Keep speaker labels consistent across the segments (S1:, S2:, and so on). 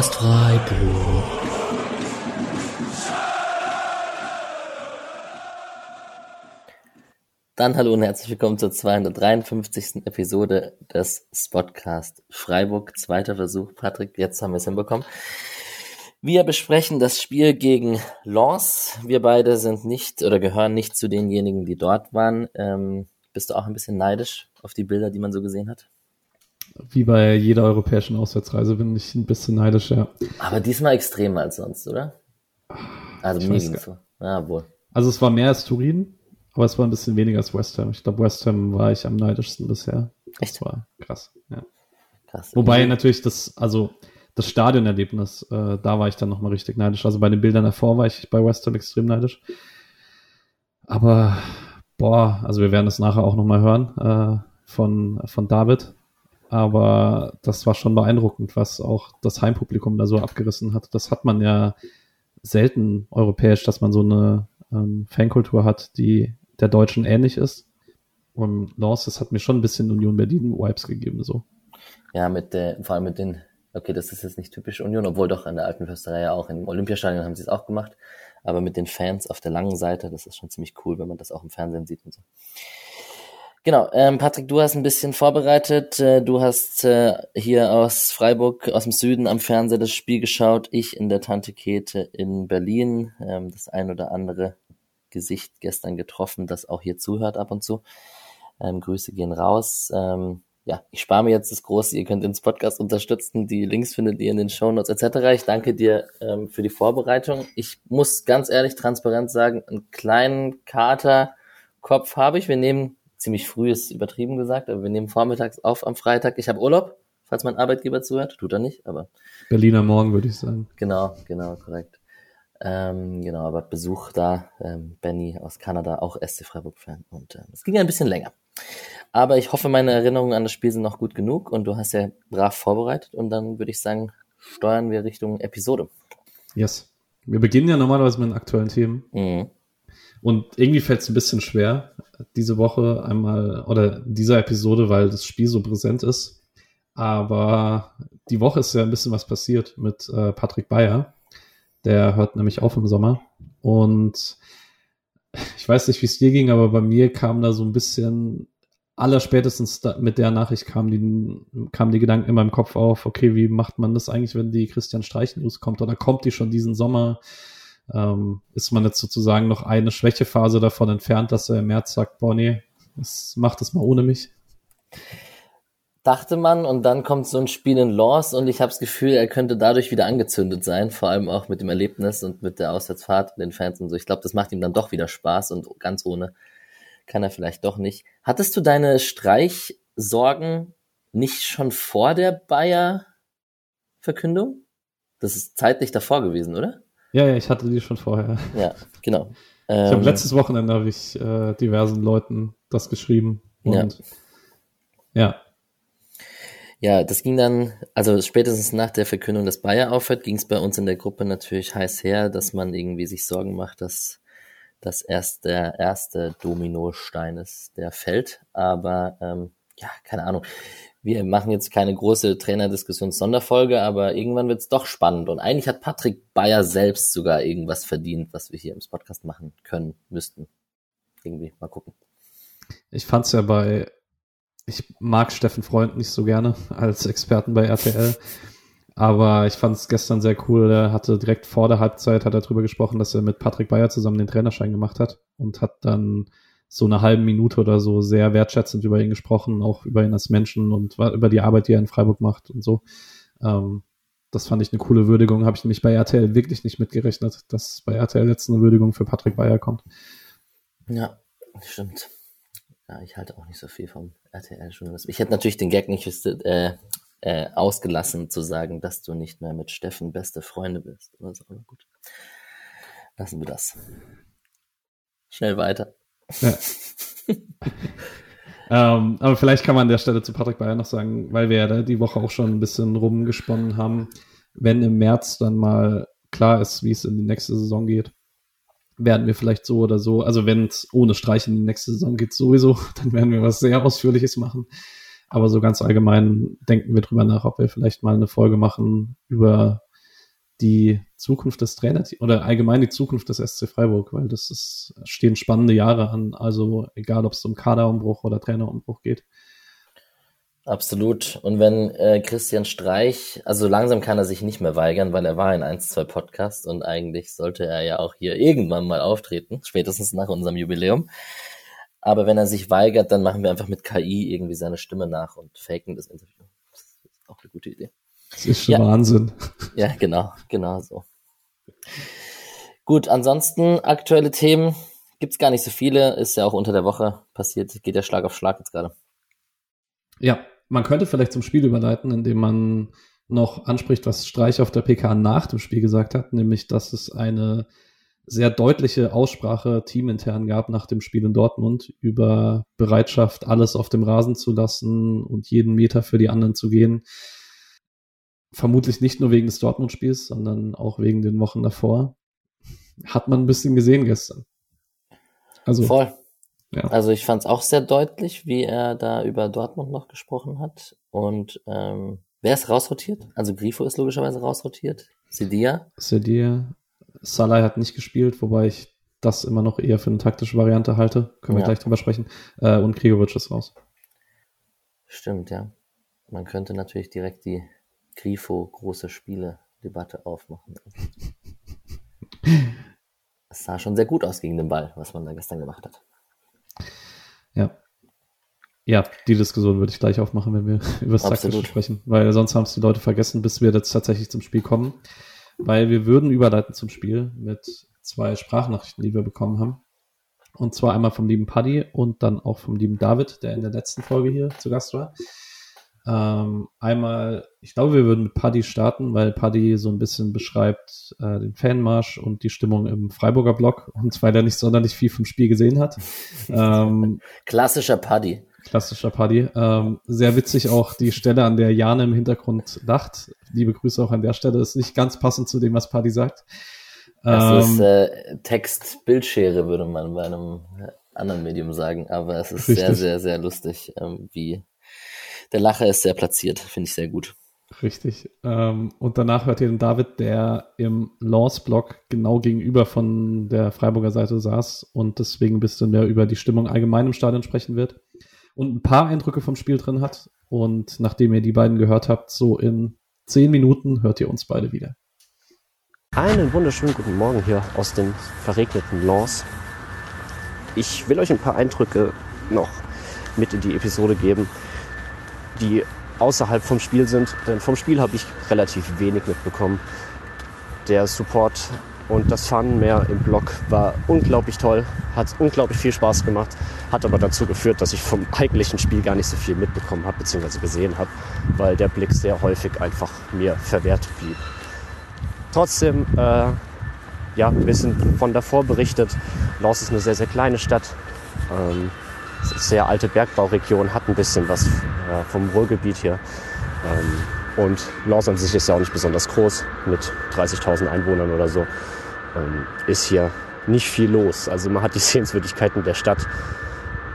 S1: Podcast Freiburg. Dann hallo und herzlich willkommen zur 253. Episode des Spotcast Freiburg. Zweiter Versuch, Patrick, jetzt haben wir es hinbekommen. Wir besprechen das Spiel gegen Lens. Wir beide sind nicht oder gehören nicht zu denjenigen, die dort waren. Ähm, bist du auch ein bisschen neidisch auf die Bilder, die man so gesehen hat?
S2: Wie bei jeder europäischen Auswärtsreise bin ich ein bisschen neidisch, ja.
S1: Aber diesmal extremer als sonst, oder? Also mir ging so. Ja, wohl.
S2: Also es war mehr als Turin, aber es war ein bisschen weniger als West Ham. Ich glaube, West Ham war ich am neidischsten bisher.
S1: Echt?
S2: Das war krass, ja.
S1: Krass.
S2: Wobei natürlich das, also das Stadionerlebnis, äh, da war ich dann nochmal richtig neidisch. Also bei den Bildern davor war ich bei West Ham extrem neidisch. Aber, boah, also wir werden es nachher auch nochmal hören äh, von, von David. Aber das war schon beeindruckend, was auch das Heimpublikum da so abgerissen hat. Das hat man ja selten europäisch, dass man so eine ähm, Fankultur hat, die der Deutschen ähnlich ist. Und Lens, das hat mir schon ein bisschen Union Berlin Vibes gegeben, so.
S1: Ja, mit der, vor allem mit den, okay, das ist jetzt nicht typisch Union, obwohl doch an der alten Försterei ja auch, im Olympiastadion haben sie es auch gemacht, aber mit den Fans auf der langen Seite, das ist schon ziemlich cool, wenn man das auch im Fernsehen sieht und so. Genau, ähm, Patrick, du hast ein bisschen vorbereitet. Äh, du hast äh, hier aus Freiburg, aus dem Süden am Fernseher das Spiel geschaut. Ich in der Tante Kete in Berlin. Ähm, das ein oder andere Gesicht gestern getroffen, das auch hier zuhört ab und zu. Ähm, Grüße gehen raus. Ähm, ja, ich spare mir jetzt das Große. Ihr könnt ins Podcast unterstützen. Die Links findet ihr in den Shownotes etc. Ich danke dir ähm, für die Vorbereitung. Ich muss ganz ehrlich transparent sagen, einen kleinen Katerkopf habe ich. Wir nehmen ziemlich früh ist übertrieben gesagt, aber wir nehmen vormittags auf am Freitag. Ich habe Urlaub, falls mein Arbeitgeber zuhört. Tut er nicht, aber.
S2: Berliner Morgen, würde ich sagen.
S1: Genau, genau, korrekt. Ähm, genau, aber Besuch da, ähm, Benny aus Kanada, auch SC Freiburg-Fan. Und äh, es ging ein bisschen länger. Aber ich hoffe, meine Erinnerungen an das Spiel sind noch gut genug und du hast ja brav vorbereitet und dann würde ich sagen, steuern wir Richtung Episode.
S2: Yes. Wir beginnen ja normalerweise mit den aktuellen Themen.
S1: Mhm.
S2: Und irgendwie fällt es ein bisschen schwer, diese Woche einmal oder dieser Episode, weil das Spiel so präsent ist. Aber die Woche ist ja ein bisschen was passiert mit äh, Patrick Bayer. Der hört nämlich auf im Sommer. Und ich weiß nicht, wie es dir ging, aber bei mir kam da so ein bisschen, allerspätestens da, mit der Nachricht kamen die, kamen die Gedanken in meinem Kopf auf, okay, wie macht man das eigentlich, wenn die Christian Streich News kommt? Oder kommt die schon diesen Sommer? Ähm, ist man jetzt sozusagen noch eine Schwächephase davon entfernt, dass er im März sagt, boah, nee, das macht das mal ohne mich.
S1: Dachte man und dann kommt so ein Spiel in Laws und ich habe das Gefühl, er könnte dadurch wieder angezündet sein, vor allem auch mit dem Erlebnis und mit der Auswärtsfahrt und den Fans und so. Ich glaube, das macht ihm dann doch wieder Spaß und ganz ohne kann er vielleicht doch nicht. Hattest du deine Streichsorgen nicht schon vor der Bayer-Verkündung? Das ist zeitlich davor gewesen, oder?
S2: Ja, ja, ich hatte die schon vorher.
S1: Ja, genau.
S2: ich habe ähm, letztes Wochenende habe ich äh, diversen Leuten das geschrieben. Und ja. ja.
S1: Ja, das ging dann, also spätestens nach der Verkündung, dass Bayer aufhört, ging es bei uns in der Gruppe natürlich heiß her, dass man irgendwie sich Sorgen macht, dass das erst der erste Dominostein ist, der fällt. Aber ähm, ja, keine Ahnung wir machen jetzt keine große Trainerdiskussions-Sonderfolge, aber irgendwann wird es doch spannend. Und eigentlich hat Patrick Bayer selbst sogar irgendwas verdient, was wir hier im Podcast machen können, müssten. Irgendwie, mal gucken.
S2: Ich fand's ja bei, ich mag Steffen Freund nicht so gerne als Experten bei RTL. Aber ich fand es gestern sehr cool. Er hatte direkt vor der Halbzeit hat er darüber gesprochen, dass er mit Patrick Bayer zusammen den Trainerschein gemacht hat und hat dann so eine halbe Minute oder so sehr wertschätzend über ihn gesprochen, auch über ihn als Menschen und über die Arbeit, die er in Freiburg macht und so. Ähm, das fand ich eine coole Würdigung. Habe ich nämlich bei RTL wirklich nicht mitgerechnet, dass bei RTL jetzt eine Würdigung für Patrick Bayer kommt.
S1: Ja, stimmt. Ja, ich halte auch nicht so viel vom RTL-Journalismus. Ich hätte natürlich den Gag nicht äh, äh, ausgelassen zu sagen, dass du nicht mehr mit Steffen beste Freunde bist. Das ist aber gut. Lassen wir das. Schnell weiter. Ja.
S2: ähm, aber vielleicht kann man an der Stelle zu Patrick Bayer noch sagen, weil wir ja da die Woche auch schon ein bisschen rumgesponnen haben, wenn im März dann mal klar ist, wie es in die nächste Saison geht, werden wir vielleicht so oder so, also wenn es ohne Streich in die nächste Saison geht sowieso, dann werden wir was sehr Ausführliches machen. Aber so ganz allgemein denken wir drüber nach, ob wir vielleicht mal eine Folge machen, über die Zukunft des Trainers oder allgemein die Zukunft des SC Freiburg, weil das ist, stehen spannende Jahre an. Also egal, ob es um Kaderumbruch oder Trainerumbruch geht.
S1: Absolut. Und wenn äh, Christian Streich, also langsam kann er sich nicht mehr weigern, weil er war in 1, 2 Podcast und eigentlich sollte er ja auch hier irgendwann mal auftreten, spätestens nach unserem Jubiläum. Aber wenn er sich weigert, dann machen wir einfach mit KI irgendwie seine Stimme nach und faken das Interview. Das ist auch eine gute Idee.
S2: Das ist schon ja. Wahnsinn.
S1: Ja, genau, genau so. Gut, ansonsten aktuelle Themen gibt's gar nicht so viele, ist ja auch unter der Woche passiert, geht der Schlag auf Schlag jetzt gerade.
S2: Ja, man könnte vielleicht zum Spiel überleiten, indem man noch anspricht, was Streich auf der PK nach dem Spiel gesagt hat, nämlich, dass es eine sehr deutliche Aussprache teamintern gab nach dem Spiel in Dortmund über Bereitschaft, alles auf dem Rasen zu lassen und jeden Meter für die anderen zu gehen. Vermutlich nicht nur wegen des Dortmund-Spiels, sondern auch wegen den Wochen davor. Hat man ein bisschen gesehen gestern.
S1: Also, Voll. Ja. Also ich fand es auch sehr deutlich, wie er da über Dortmund noch gesprochen hat. Und ähm, wer ist rausrotiert? Also Grifo ist logischerweise rausrotiert. Sedia.
S2: Sedia. Salah hat nicht gespielt, wobei ich das immer noch eher für eine taktische Variante halte. Können wir ja. gleich drüber sprechen. Äh, und Krigovic ist raus.
S1: Stimmt, ja. Man könnte natürlich direkt die Grifo große Spiele-Debatte aufmachen. Es sah schon sehr gut aus gegen den Ball, was man da gestern gemacht hat.
S2: Ja. Ja, die Diskussion würde ich gleich aufmachen, wenn wir über das Taktische sprechen, weil sonst haben es die Leute vergessen, bis wir jetzt tatsächlich zum Spiel kommen. Weil wir würden überleiten zum Spiel mit zwei Sprachnachrichten, die wir bekommen haben. Und zwar einmal vom lieben Paddy und dann auch vom lieben David, der in der letzten Folge hier zu Gast war. Ähm, einmal, ich glaube, wir würden mit Paddy starten, weil Paddy so ein bisschen beschreibt äh, den Fanmarsch und die Stimmung im Freiburger Block und weil er nicht sonderlich viel vom Spiel gesehen hat.
S1: Ähm, Klassischer Paddy.
S2: Klassischer Paddy. Ähm, sehr witzig auch die Stelle, an der Jane im Hintergrund lacht. Liebe Grüße auch an der Stelle. Ist nicht ganz passend zu dem, was Paddy sagt.
S1: Das ist ähm, äh, Text-Bildschere, würde man bei einem anderen Medium sagen. Aber es ist richtig. sehr, sehr, sehr lustig, ähm, wie der Lacher ist sehr platziert, finde ich sehr gut.
S2: Richtig. Ähm, und danach hört ihr den David, der im Laws-Block genau gegenüber von der Freiburger Seite saß und deswegen ein bisschen mehr über die Stimmung allgemein im Stadion sprechen wird und ein paar Eindrücke vom Spiel drin hat. Und nachdem ihr die beiden gehört habt, so in zehn Minuten hört ihr uns beide wieder.
S3: Einen wunderschönen guten Morgen hier aus den verregneten Laws. Ich will euch ein paar Eindrücke noch mit in die Episode geben die außerhalb vom Spiel sind. Denn vom Spiel habe ich relativ wenig mitbekommen. Der Support und das Fun mehr im Blog war unglaublich toll, hat unglaublich viel Spaß gemacht, hat aber dazu geführt, dass ich vom eigentlichen Spiel gar nicht so viel mitbekommen habe bzw. gesehen habe, weil der Blick sehr häufig einfach mir verwehrt blieb. Trotzdem, äh, ja, ein bisschen von davor berichtet. Laus ist eine sehr, sehr kleine Stadt. Ähm, sehr alte Bergbauregion, hat ein bisschen was äh, vom Ruhrgebiet hier. Ähm, und Laus an sich ist ja auch nicht besonders groß, mit 30.000 Einwohnern oder so. Ähm, ist hier nicht viel los. Also man hat die Sehenswürdigkeiten der Stadt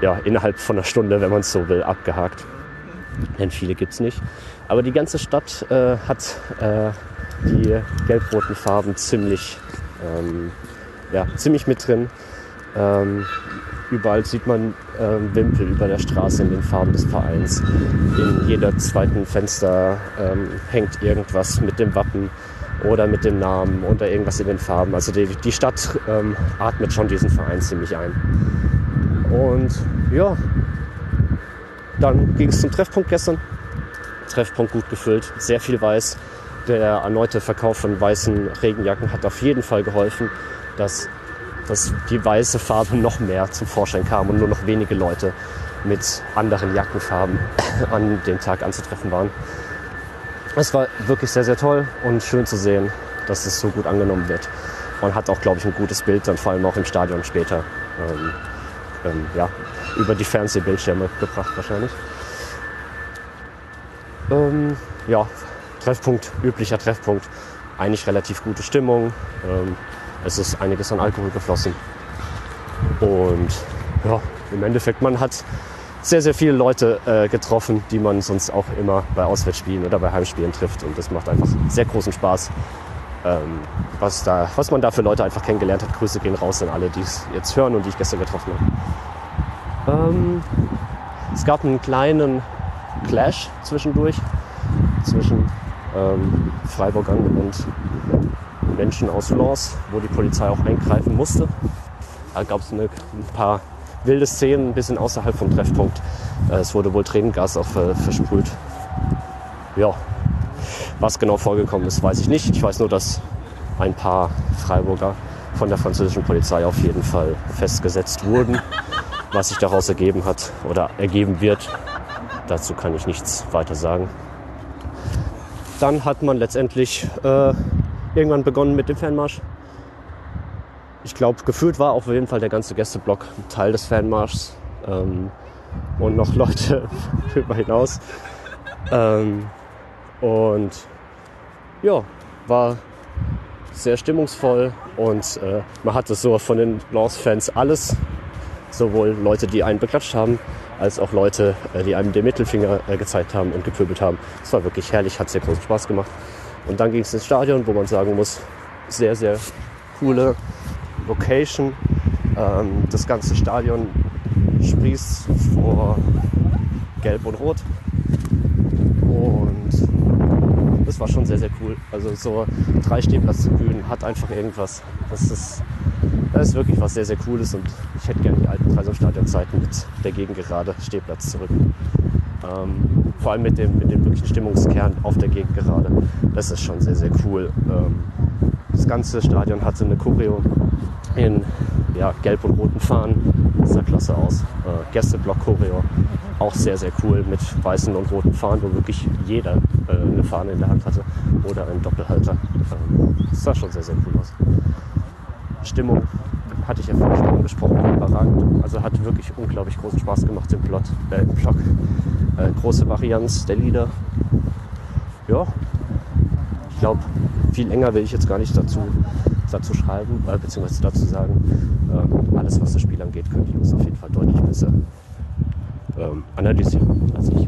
S3: ja, innerhalb von einer Stunde, wenn man es so will, abgehakt. Denn viele gibt es nicht. Aber die ganze Stadt äh, hat äh, die gelb-roten Farben ziemlich, ähm, ja, ziemlich mit drin. Ähm, Überall sieht man äh, Wimpel über der Straße in den Farben des Vereins. In jeder zweiten Fenster ähm, hängt irgendwas mit dem Wappen oder mit dem Namen oder irgendwas in den Farben. Also die, die Stadt ähm, atmet schon diesen Verein ziemlich ein. Und ja, dann ging es zum Treffpunkt gestern. Treffpunkt gut gefüllt, sehr viel weiß. Der erneute Verkauf von weißen Regenjacken hat auf jeden Fall geholfen, dass dass die weiße Farbe noch mehr zum Vorschein kam und nur noch wenige Leute mit anderen Jackenfarben an dem Tag anzutreffen waren. Es war wirklich sehr, sehr toll und schön zu sehen, dass es so gut angenommen wird. Man hat auch, glaube ich, ein gutes Bild dann vor allem auch im Stadion später ähm, ähm, ja, über die Fernsehbildschirme gebracht wahrscheinlich. Ähm, ja, Treffpunkt, üblicher Treffpunkt. Eigentlich relativ gute Stimmung. Es ist einiges an Alkohol geflossen. Und ja, im Endeffekt, man hat sehr, sehr viele Leute äh, getroffen, die man sonst auch immer bei Auswärtsspielen oder bei Heimspielen trifft. Und das macht einfach sehr großen Spaß, ähm, was, da, was man da für Leute einfach kennengelernt hat. Grüße gehen raus an alle, die es jetzt hören und die ich gestern getroffen habe. Ähm, es gab einen kleinen Clash zwischendurch zwischen ähm, Freiburgern und Menschen aus Lens, wo die Polizei auch eingreifen musste. Da gab es ein paar wilde Szenen, ein bisschen außerhalb vom Treffpunkt. Äh, es wurde wohl Tränengas auch äh, versprüht. Ja, was genau vorgekommen ist, weiß ich nicht. Ich weiß nur, dass ein paar Freiburger von der französischen Polizei auf jeden Fall festgesetzt wurden. Was sich daraus ergeben hat oder ergeben wird, dazu kann ich nichts weiter sagen. Dann hat man letztendlich äh, irgendwann begonnen mit dem Fanmarsch. Ich glaube, gefühlt war auf jeden Fall der ganze Gästeblock Teil des Fanmarschs ähm, und noch Leute darüber hinaus. Ähm, und ja, war sehr stimmungsvoll und äh, man hatte so von den Lance-Fans alles. Sowohl Leute, die einen beklatscht haben, als auch Leute, äh, die einem den Mittelfinger äh, gezeigt haben und gepöbelt haben. Es war wirklich herrlich, hat sehr großen Spaß gemacht. Und dann ging es ins Stadion, wo man sagen muss, sehr, sehr coole Location. Ähm, das ganze Stadion sprießt vor Gelb und Rot. Und das war schon sehr, sehr cool. Also so drei Stehplatztribünen hat einfach irgendwas. Das ist das ist wirklich was sehr, sehr Cooles und ich hätte gerne die alten Dreisamstadion-Zeiten mit der Gegengerade Stehplatz zurück. Ähm, vor allem mit dem, mit dem wirklichen Stimmungskern auf der Gegengerade. Das ist schon sehr, sehr cool. Ähm, das ganze Stadion hatte eine Choreo in ja, gelb und roten Fahnen. Das sah klasse aus. Äh, Gästeblock-Choreo. Auch sehr, sehr cool mit weißen und roten Fahnen, wo wirklich jeder äh, eine Fahne in der Hand hatte oder einen Doppelhalter. Ähm, das sah schon sehr, sehr cool aus. Stimmung, hatte ich ja vorhin schon angesprochen, überragend. Also hat wirklich unglaublich großen Spaß gemacht im Plot, äh, im Block. Äh, große Varianz der Lieder. Ja, ich glaube, viel länger will ich jetzt gar nicht dazu, dazu schreiben, äh, beziehungsweise dazu sagen. Ähm, alles, was das Spiel angeht, können die Jungs auf jeden Fall deutlich besser ähm, analysieren als ich.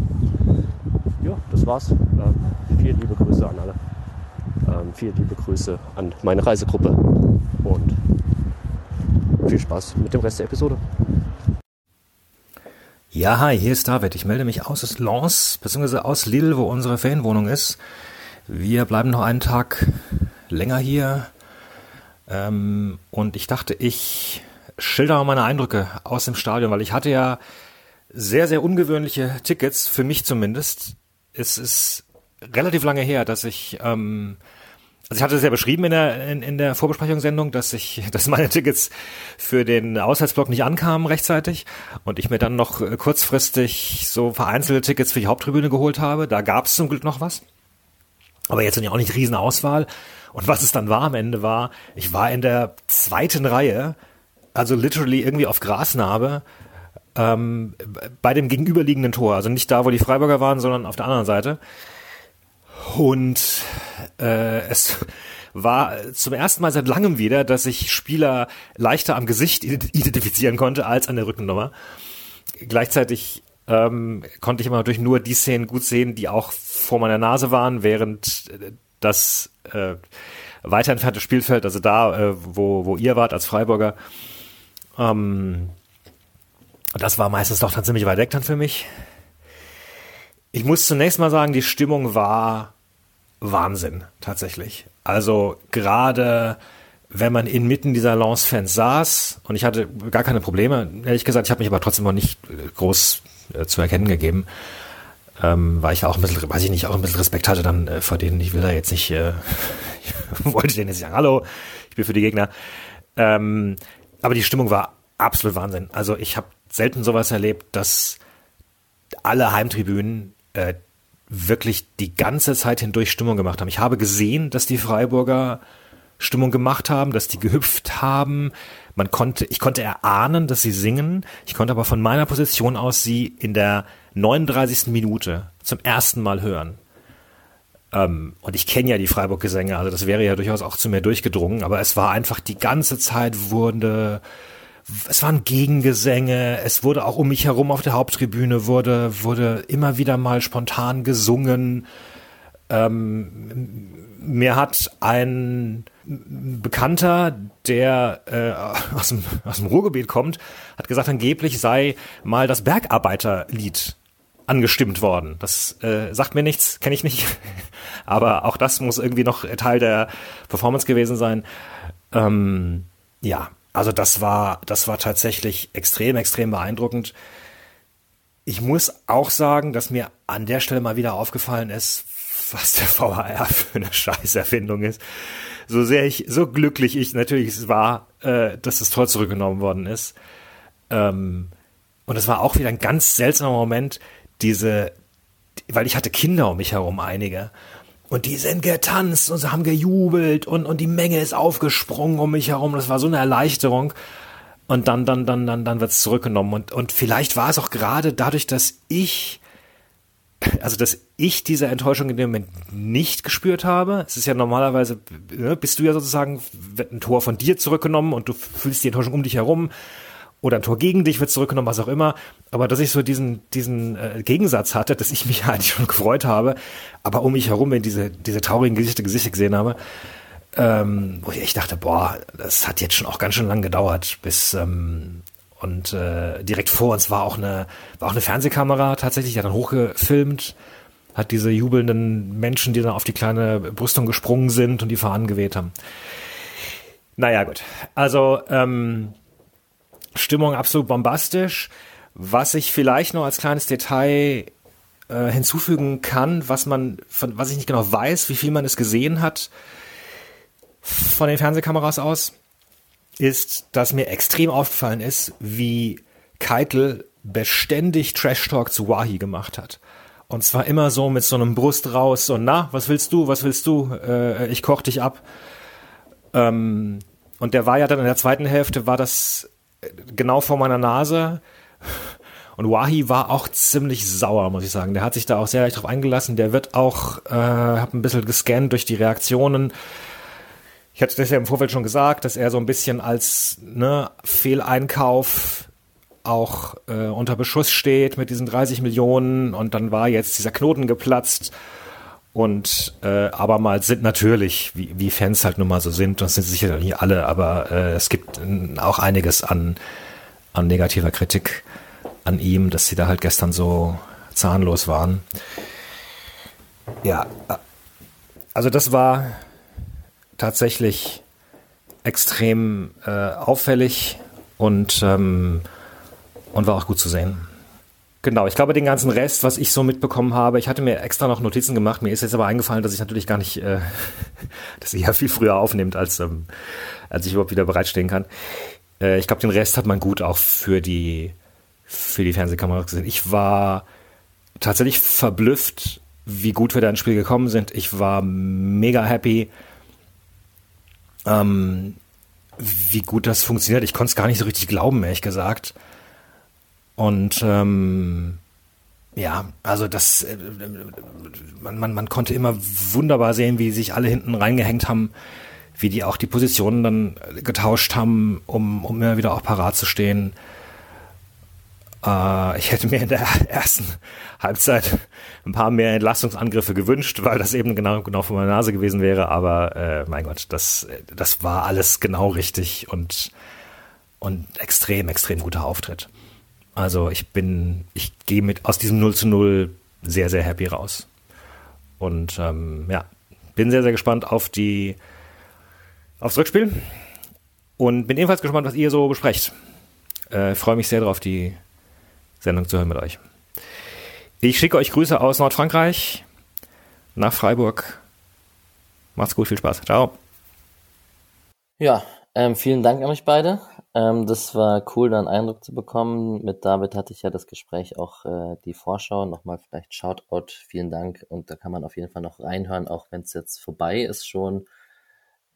S3: Ja, das war's. Ähm, vielen liebe Grüße an alle. Ähm, vielen liebe Grüße an meine Reisegruppe und viel Spaß mit dem Rest der Episode.
S4: Ja, hi, hier ist David. Ich melde mich aus Lens, beziehungsweise aus Lille, wo unsere Ferienwohnung ist. Wir bleiben noch einen Tag länger hier. Ähm, und ich dachte, ich schilder meine Eindrücke aus dem Stadion, weil ich hatte ja sehr, sehr ungewöhnliche Tickets, für mich zumindest. Es ist relativ lange her, dass ich ähm, also ich hatte es ja beschrieben in der, in, in der Vorbesprechungssendung, dass ich, dass meine Tickets für den Auswärtsblock nicht ankamen rechtzeitig und ich mir dann noch äh, kurzfristig so vereinzelte Tickets für die Haupttribüne geholt habe. Da gab es zum Glück noch was. Aber jetzt sind ja auch nicht Riesenauswahl. Und was es dann war am Ende war, ich war in der zweiten Reihe, also literally irgendwie auf Grasnarbe, ähm, bei dem gegenüberliegenden Tor. Also nicht da, wo die Freiburger waren, sondern auf der anderen Seite. Und äh, es war zum ersten Mal seit langem wieder, dass ich Spieler leichter am Gesicht identifizieren konnte als an der Rückennummer. Gleichzeitig ähm, konnte ich immer durch nur die Szenen gut sehen, die auch vor meiner Nase waren, während das äh, weiter entfernte Spielfeld, also da, äh, wo, wo ihr wart als Freiburger, ähm, das war meistens doch dann ziemlich weit weg dann für mich. Ich muss zunächst mal sagen, die Stimmung war Wahnsinn, tatsächlich. Also gerade wenn man inmitten dieser Lance-Fans saß und ich hatte gar keine Probleme, ehrlich gesagt, ich habe mich aber trotzdem noch nicht äh, groß äh, zu erkennen gegeben, ähm, weil ich auch ein bisschen, weiß ich nicht, auch ein bisschen Respekt hatte dann äh, vor denen. Ich will da jetzt nicht, äh, ich wollte denen jetzt sagen, hallo, ich bin für die Gegner. Ähm, aber die Stimmung war absolut Wahnsinn. Also ich habe selten sowas erlebt, dass alle Heimtribünen äh, wirklich die ganze Zeit hindurch Stimmung gemacht haben. Ich habe gesehen, dass die Freiburger Stimmung gemacht haben, dass die gehüpft haben. Man konnte, ich konnte erahnen, dass sie singen. Ich konnte aber von meiner Position aus sie in der 39. Minute zum ersten Mal hören. Ähm, und ich kenne ja die Freiburg-Gesänge, also das wäre ja durchaus auch zu mir durchgedrungen, aber es war einfach die ganze Zeit wurde, es waren Gegengesänge, es wurde auch um mich herum auf der Haupttribüne wurde, wurde immer wieder mal spontan gesungen. Ähm, mir hat ein Bekannter, der äh, aus, dem, aus dem Ruhrgebiet kommt, hat gesagt, angeblich sei mal das Bergarbeiterlied angestimmt worden. Das äh, sagt mir nichts, kenne ich nicht. Aber auch das muss irgendwie noch Teil der Performance gewesen sein. Ähm, ja, also das war, das war tatsächlich extrem, extrem beeindruckend. Ich muss auch sagen, dass mir an der Stelle mal wieder aufgefallen ist, was der VHR für eine Scheißerfindung ist. So sehr ich, so glücklich ich natürlich war, äh, dass das Tor zurückgenommen worden ist. Ähm, und es war auch wieder ein ganz seltsamer Moment, diese, weil ich hatte Kinder um mich herum, einige. Und die sind getanzt und sie haben gejubelt und, und die Menge ist aufgesprungen um mich herum. Das war so eine Erleichterung. Und dann, dann, dann, dann, dann wird's zurückgenommen. Und, und vielleicht war es auch gerade dadurch, dass ich, also dass ich diese Enttäuschung in dem Moment nicht gespürt habe. Es ist ja normalerweise, ne, bist du ja sozusagen, wird ein Tor von dir zurückgenommen und du fühlst die Enttäuschung um dich herum oder ein Tor gegen dich wird zurückgenommen, was auch immer. Aber dass ich so diesen, diesen äh, Gegensatz hatte, dass ich mich eigentlich schon gefreut habe, aber um mich herum, wenn diese, diese traurigen Gesichter, Gesichter gesehen habe, ähm, wo ich echt dachte, boah, das hat jetzt schon auch ganz schön lang gedauert, bis ähm, und äh, direkt vor uns war auch eine, war auch eine Fernsehkamera tatsächlich, die hat dann hochgefilmt, hat diese jubelnden Menschen, die dann auf die kleine Brüstung gesprungen sind und die Fahnen geweht haben. Naja, gut. Also, ähm, Stimmung absolut bombastisch. Was ich vielleicht noch als kleines Detail äh, hinzufügen kann, was man, von, was ich nicht genau weiß, wie viel man es gesehen hat von den Fernsehkameras aus, ist, dass mir extrem aufgefallen ist, wie Keitel beständig Trash Talk zu Wahi gemacht hat. Und zwar immer so mit so einem Brust raus und na, was willst du, was willst du? Äh, ich koch dich ab. Ähm, und der war ja dann in der zweiten Hälfte, war das genau vor meiner Nase. Und Wahi war auch ziemlich sauer, muss ich sagen. Der hat sich da auch sehr leicht drauf eingelassen. Der wird auch, äh, hab ein bisschen gescannt durch die Reaktionen. Ich hatte das ja im Vorfeld schon gesagt, dass er so ein bisschen als ne, Fehleinkauf auch äh, unter Beschuss steht mit diesen 30 Millionen und dann war jetzt dieser Knoten geplatzt und äh, aber mal sind natürlich, wie, wie Fans halt nun mal so sind, das sind sicher nicht alle, aber äh, es gibt äh, auch einiges an, an negativer Kritik an ihm, dass sie da halt gestern so zahnlos waren. Ja, äh, also das war tatsächlich extrem äh, auffällig und, ähm, und war auch gut zu sehen. Genau, ich glaube, den ganzen Rest, was ich so mitbekommen habe, ich hatte mir extra noch Notizen gemacht. Mir ist jetzt aber eingefallen, dass ich natürlich gar nicht, äh, dass sie ja viel früher aufnimmt, als, ähm, als ich überhaupt wieder bereitstehen kann. Äh, ich glaube, den Rest hat man gut auch für die, für die Fernsehkamera gesehen. Ich war tatsächlich verblüfft, wie gut wir da ins Spiel gekommen sind. Ich war mega happy, ähm, wie gut das funktioniert. Ich konnte es gar nicht so richtig glauben, ehrlich gesagt. Und ähm, ja, also das, äh, man, man, man konnte immer wunderbar sehen, wie sich alle hinten reingehängt haben, wie die auch die Positionen dann getauscht haben, um, um immer wieder auch parat zu stehen. Äh, ich hätte mir in der ersten Halbzeit ein paar mehr Entlastungsangriffe gewünscht, weil das eben genau, genau vor meiner Nase gewesen wäre. Aber äh, mein Gott, das, das war alles genau richtig und, und extrem, extrem guter Auftritt. Also ich bin, ich gehe mit aus diesem 0 zu 0 sehr, sehr happy raus. Und ähm, ja, bin sehr, sehr gespannt auf die aufs Rückspiel und bin ebenfalls gespannt, was ihr so besprecht. Äh, Freue mich sehr darauf, die Sendung zu hören mit euch. Ich schicke euch Grüße aus Nordfrankreich nach Freiburg. Macht's gut, viel Spaß. Ciao.
S1: Ja, ähm, vielen Dank an euch beide. Ähm, das war cool, da einen Eindruck zu bekommen. Mit David hatte ich ja das Gespräch auch äh, die Vorschau. Nochmal vielleicht Shoutout, vielen Dank. Und da kann man auf jeden Fall noch reinhören, auch wenn es jetzt vorbei ist schon,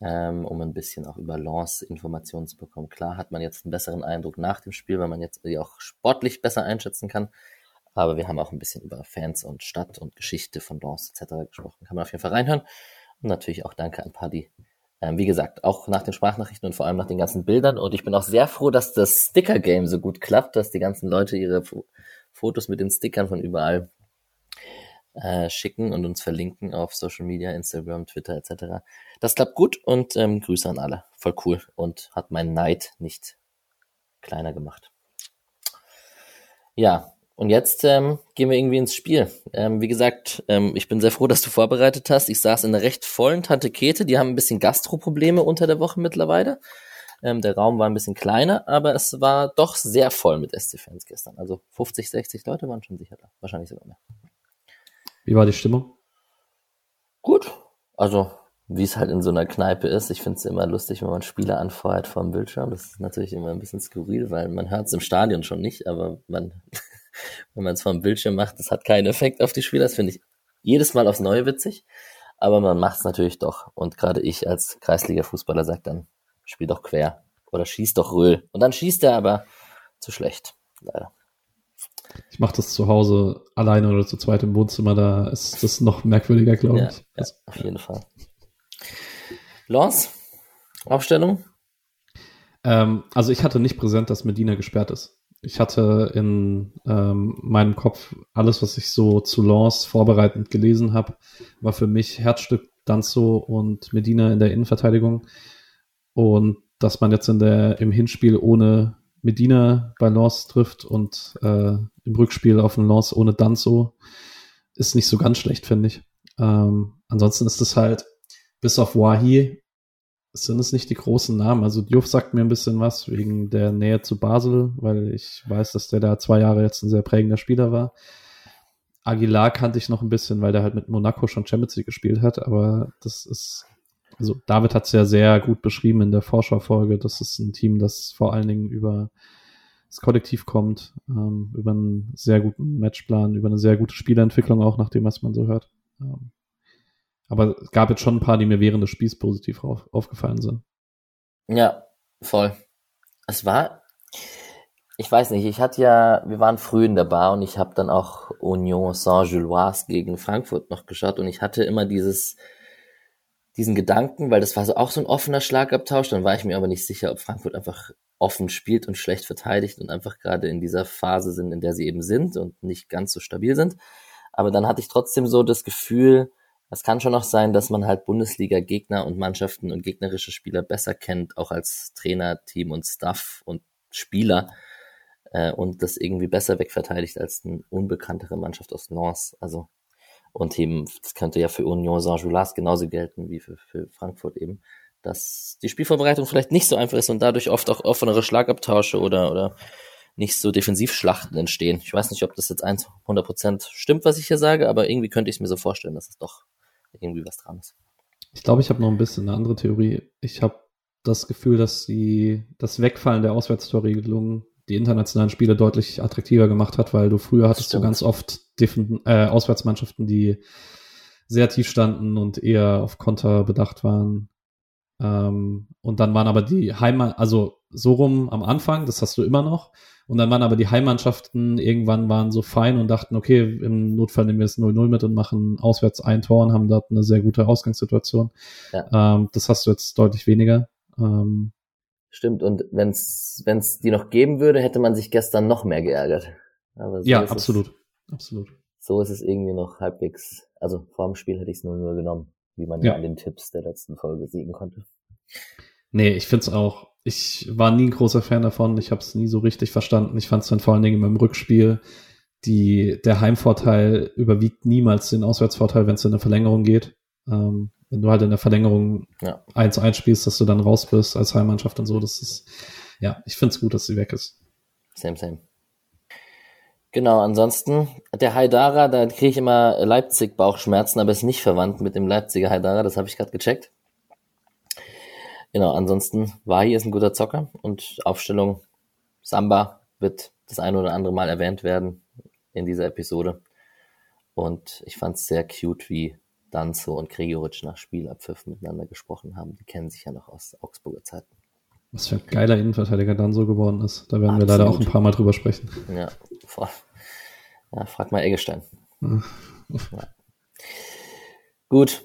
S1: ähm, um ein bisschen auch über Lance Informationen zu bekommen. Klar hat man jetzt einen besseren Eindruck nach dem Spiel, weil man jetzt auch sportlich besser einschätzen kann. Aber wir haben auch ein bisschen über Fans und Stadt und Geschichte von Lance etc. gesprochen. Kann man auf jeden Fall reinhören. Und natürlich auch danke an Paddy wie gesagt, auch nach den Sprachnachrichten und vor allem nach den ganzen Bildern. Und ich bin auch sehr froh, dass das Sticker-Game so gut klappt, dass die ganzen Leute ihre Fotos mit den Stickern von überall äh, schicken und uns verlinken auf Social Media, Instagram, Twitter etc. Das klappt gut und ähm, Grüße an alle. Voll cool und hat meinen Neid nicht kleiner gemacht. Ja, und jetzt ähm, gehen wir irgendwie ins Spiel. Ähm, wie gesagt, ähm, ich bin sehr froh, dass du vorbereitet hast. Ich saß in einer recht vollen Tante Kete. Die haben ein bisschen Gastroprobleme unter der Woche mittlerweile. Ähm, der Raum war ein bisschen kleiner, aber es war doch sehr voll mit SC-Fans gestern. Also 50, 60 Leute waren schon sicher da. Wahrscheinlich sogar mehr.
S2: Wie war die Stimmung?
S1: Gut. Also, wie es halt in so einer Kneipe ist. Ich finde es immer lustig, wenn man Spieler anfeuert vom Bildschirm. Das ist natürlich immer ein bisschen skurril, weil man hört es im Stadion schon nicht, aber man, wenn man es vom Bildschirm macht, das hat keinen Effekt auf die Spieler. Das finde ich jedes Mal aufs Neue witzig. Aber man macht es natürlich doch. Und gerade ich als Kreisliga-Fußballer sage dann, spiel doch quer oder schieß doch Röhl. Und dann schießt er aber zu schlecht. Leider.
S2: Ich mache das zu Hause alleine oder zu zweit im Wohnzimmer, da ist das noch merkwürdiger, glaube
S1: Ja,
S2: ich.
S1: ja,
S2: Also,
S1: auf jeden Fall. Lance, Aufstellung?
S2: ähm, also ich hatte nicht präsent, dass Medina gesperrt ist. Ich hatte in ähm, meinem Kopf alles, was ich so zu Lance vorbereitend gelesen habe, war für mich Herzstück Danzo und Medina in der Innenverteidigung. Und dass man jetzt in der, im Hinspiel ohne Medina bei Lance trifft und äh, im Rückspiel auf den Lance ohne Danzo, ist nicht so ganz schlecht, finde ich. Ähm, ansonsten ist es halt, bis auf Wahi, sind es nicht die großen Namen. Also Diouf sagt mir ein bisschen was wegen der Nähe zu Basel, weil ich weiß, dass der da zwei Jahre jetzt ein sehr prägender Spieler war. Aguilar kannte ich noch ein bisschen, weil der halt mit Monaco schon Champions League gespielt hat, aber das ist, also David hat es ja sehr gut beschrieben in der Vorschaufolge. Das ist ein Team, das vor allen Dingen über das Kollektiv kommt, ähm, über einen sehr guten Matchplan, über eine sehr gute Spielentwicklung auch, nach dem, was man so hört. Ähm, aber es gab jetzt schon ein paar, die mir während des Spiels positiv auf, aufgefallen sind.
S1: Ja, voll. Es war, ich weiß nicht, ich hatte ja, wir waren früh in der Bar und ich habe dann auch Union Saint-Gilloise gegen Frankfurt noch geschaut und ich hatte immer dieses, diesen Gedanken, weil das war so auch so ein offener Schlagabtausch, dann war ich mir aber nicht sicher, ob Frankfurt einfach offen spielt und schlecht verteidigt und einfach gerade in dieser Phase sind, in der sie eben sind und nicht ganz so stabil sind. Aber dann hatte ich trotzdem so das Gefühl, es kann schon noch sein, dass man halt Bundesliga-Gegner und Mannschaften und gegnerische Spieler besser kennt, auch als Trainer, Team und Staff und Spieler äh, und das irgendwie besser wegverteidigt als eine unbekanntere Mannschaft aus Lens. Also und eben, das könnte ja für Union Saint-Gilloise genauso gelten wie für, für Frankfurt eben, dass die Spielvorbereitung vielleicht nicht so einfach ist und dadurch oft auch offenere Schlagabtausche oder, oder nicht so Defensivschlachten entstehen. Ich weiß nicht, ob das jetzt 100% stimmt, was ich hier sage, aber irgendwie könnte ich es mir so vorstellen, dass es doch irgendwie was dran ist.
S2: Ich glaube, ich habe noch ein bisschen eine andere Theorie. Ich habe das Gefühl, dass die, das Wegfallen der Auswärtstorregelung die internationalen Spiele deutlich attraktiver gemacht hat, weil du früher hattest
S1: Stimmt.
S2: du ganz oft äh, Auswärtsmannschaften, die sehr tief standen und eher auf Konter bedacht waren. Ähm, und dann waren aber die Heimat, also so rum am Anfang, das hast du immer noch. Und dann waren aber die Heimmannschaften irgendwann waren so fein und dachten, okay, im Notfall nehmen wir es 0-0 mit und machen auswärts ein Tor und haben dort eine sehr gute Ausgangssituation. Ähm, das hast du jetzt deutlich weniger. Ähm,
S1: Stimmt, und wenn es die noch geben würde, hätte man sich gestern noch mehr geärgert. So
S2: ja, absolut. Absolut.
S1: Es, so ist es irgendwie noch halbwegs, also vor dem Spiel hätte ich es 0-0 genommen, wie man ja.
S2: Ja.
S1: an den Tipps der letzten Folge siegen konnte.
S2: Nee, ich find's auch. Ich war nie ein großer Fan davon. Ich habe es nie so richtig verstanden. Ich fand es dann vor allen Dingen im Rückspiel, die, der Heimvorteil überwiegt niemals den Auswärtsvorteil, wenn es in eine Verlängerung geht. Ähm, wenn du halt in der Verlängerung
S1: Ja.
S2: 1-1 spielst, dass du dann raus bist als Heimmannschaft und so. Das ist, ja, ich find's gut, dass sie weg ist.
S1: Same, same. Genau, ansonsten, der Haidara, da kriege ich immer Leipzig-Bauchschmerzen, aber ist nicht verwandt mit dem Leipziger Haidara, das habe ich gerade gecheckt. Genau, ansonsten, Wahi ist ein guter Zocker und Aufstellung Samba wird das ein oder andere Mal erwähnt werden in dieser Episode. Und ich fand es sehr cute, wie Danzo und Gregoritsch nach Spielabpfiff miteinander gesprochen haben. Die kennen sich ja noch aus Augsburger Zeiten.
S2: Was für ein geiler Innenverteidiger dann so geworden ist. Da werden wir leider auch
S1: Absolut.
S2: ein paar Mal drüber sprechen.
S1: Ja, voll. Ja, frag mal Eggestein.
S2: Ja.
S1: Gut.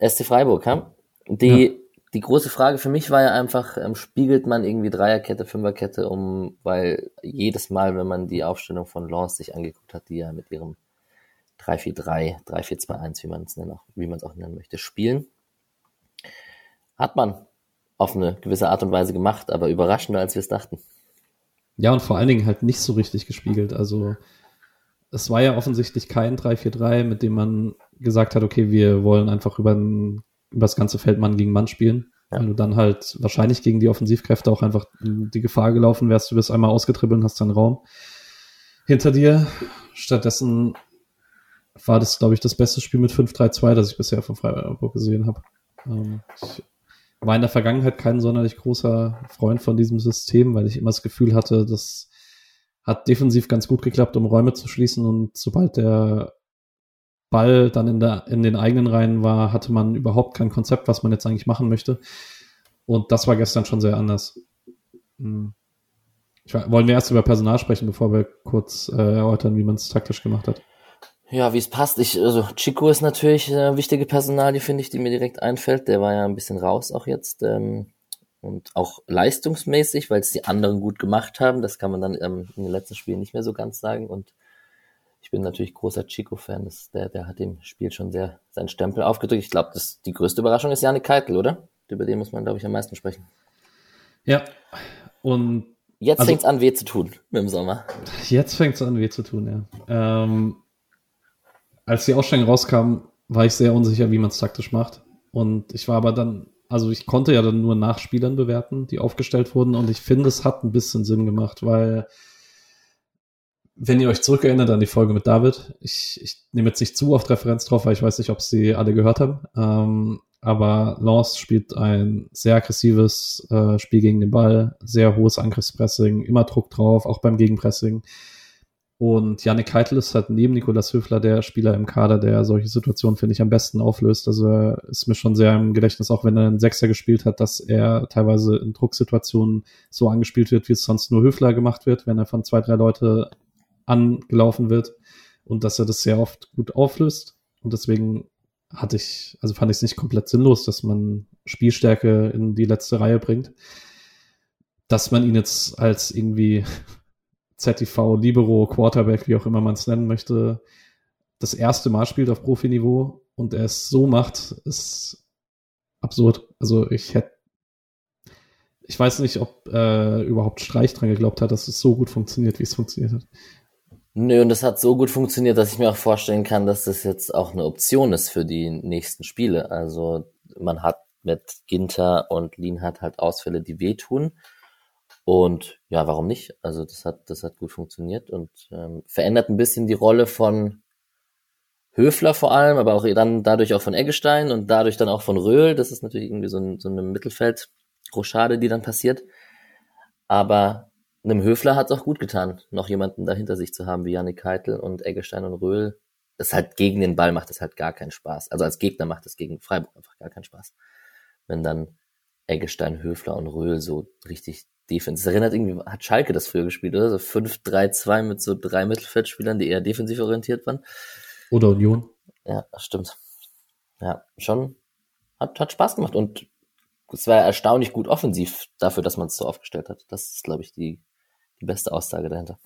S1: SC Freiburg, ha? Die,
S2: Ja.
S1: Die große Frage für mich war ja einfach, ähm, spiegelt man irgendwie Dreierkette, Fünferkette um, weil jedes Mal, wenn man die Aufstellung von Lance sich angeguckt hat, die ja mit ihrem 3-4-3, 3-4-2-1, wie man es nennen, wie man es auch nennen möchte, spielen, hat man auf eine gewisse Art und Weise gemacht, aber überraschender, als wir es dachten.
S2: Ja, und vor allen Dingen halt nicht so richtig gespiegelt. Also es war ja offensichtlich kein 3-4-3, mit dem man gesagt hat, okay, wir wollen einfach über, ein, über das ganze Feld Mann gegen Mann spielen. Ja. Weil du dann halt wahrscheinlich gegen die Offensivkräfte auch einfach die Gefahr gelaufen wärst, du bist einmal ausgetribbelt und hast dann Raum hinter dir. Stattdessen war das, glaube ich, das beste Spiel mit 5-3-2, das ich bisher von Freiburg gesehen habe. Ähm, ich war in der Vergangenheit kein sonderlich großer Freund von diesem System, weil ich immer das Gefühl hatte, das hat defensiv ganz gut geklappt, um Räume zu schließen und sobald der Ball dann in, der, in den eigenen Reihen war, hatte man überhaupt kein Konzept, was man jetzt eigentlich machen möchte. Und das war gestern schon sehr anders. Hm. Wollen wir erst über Personal sprechen, bevor wir kurz äh, erläutern, wie man es taktisch gemacht hat?
S1: Ja, wie es passt. Ich, also Chico ist natürlich eine wichtige Personalie, finde ich, die mir direkt einfällt. Der war ja ein bisschen raus auch jetzt. Ähm, und auch leistungsmäßig, weil es die anderen gut gemacht haben. Das kann man dann ähm, in den letzten Spielen nicht mehr so ganz sagen. Und ich bin natürlich großer Chico-Fan. Der, der hat dem Spiel schon sehr seinen Stempel aufgedrückt. Ich glaube, die größte Überraschung ist Janik Keitel, oder? Über den muss man, glaube ich, am meisten sprechen.
S2: Ja. Und
S1: jetzt also, fängt es an, weh zu tun im Sommer.
S2: Jetzt fängt es an, weh zu tun, ja. Ähm, als die Ausstellung rauskam, war ich sehr unsicher, wie man es taktisch macht. Und ich war aber dann, also ich konnte ja dann nur nach Spielern bewerten, die aufgestellt wurden. Und ich finde, es hat ein bisschen Sinn gemacht, weil wenn ihr euch zurückerinnert an die Folge mit David, ich, ich nehme jetzt nicht zu oft Referenz drauf, weil ich weiß nicht, ob sie alle gehört haben. Ähm, aber Lance spielt ein sehr aggressives äh, Spiel gegen den Ball, sehr hohes Angriffspressing, immer Druck drauf, auch beim Gegenpressing. Und Janik Keitel ist halt neben Nikolas Höfler der Spieler im Kader, der solche Situationen, finde ich, am besten auflöst. Also er ist mir schon sehr im Gedächtnis, auch wenn er einen Sechser gespielt hat, dass er teilweise in Drucksituationen so angespielt wird, wie es sonst nur Höfler gemacht wird, wenn er von zwei, drei Leute angelaufen wird. Und dass er das sehr oft gut auflöst. Und deswegen hatte ich, also fand ich es nicht komplett sinnlos, dass man Spielstärke in die letzte Reihe bringt. Dass man ihn jetzt als irgendwie ZTV, Libero, Quarterback, wie auch immer man es nennen möchte, das erste Mal spielt auf Profiniveau und er es so macht, ist absurd. Also ich hätte, ich weiß nicht, ob äh, überhaupt Streich dran geglaubt hat, dass es so gut funktioniert, wie es funktioniert hat.
S1: Nö, und das hat so gut funktioniert, dass ich mir auch vorstellen kann, dass das jetzt auch eine Option ist für die nächsten Spiele. Also man hat mit Ginter und Lienhardt halt Ausfälle, die wehtun. Und ja, warum nicht? Also das hat, das hat gut funktioniert und ähm, verändert ein bisschen die Rolle von Höfler vor allem, aber auch dann dadurch auch von Eggestein und dadurch dann auch von Röhl. Das ist natürlich irgendwie so, ein, so eine Mittelfeld-Rochade, die dann passiert. Aber einem Höfler hat es auch gut getan, noch jemanden dahinter sich zu haben wie Janik Keitel und Eggestein und Röhl. Das halt gegen den Ball macht das halt gar keinen Spaß. Also als Gegner macht das gegen Freiburg einfach gar keinen Spaß. Wenn dann Eggestein, Höfler und Röhl so richtig Defense. Das erinnert irgendwie, hat Schalke das früher gespielt, oder? So 5-3-2 mit so drei Mittelfeldspielern, die eher defensiv orientiert waren.
S2: Oder Union.
S1: Ja, stimmt. Ja, schon hat, hat Spaß gemacht und es war erstaunlich gut offensiv dafür, dass man es so aufgestellt hat. Das ist, glaube ich, die, die beste Aussage dahinter.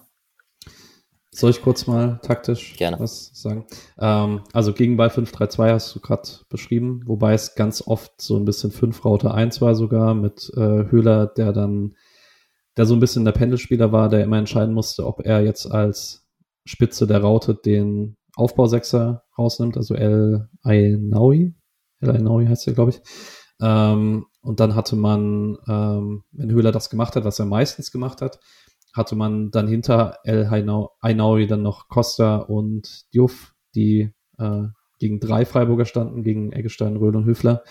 S2: Soll ich kurz mal taktisch
S1: Gerne.
S2: was sagen? Ähm, also gegen Ball 5-3-2 hast du gerade beschrieben, wobei es ganz oft so ein bisschen 5 Raute 1 war sogar mit äh, Höhler, der dann der so ein bisschen der Pendelspieler war, der immer entscheiden musste, ob er jetzt als Spitze der Raute den Aufbausechser rausnimmt, also El Ainaui. El Ainaui heißt er, glaube ich. Ähm, und dann hatte man, ähm, wenn Höhler das gemacht hat, was er meistens gemacht hat, hatte man dann hinter El Ainaui dann noch Costa und Diouf, die äh, gegen drei Freiburger standen, gegen Eggestein, Röhl und Höfler.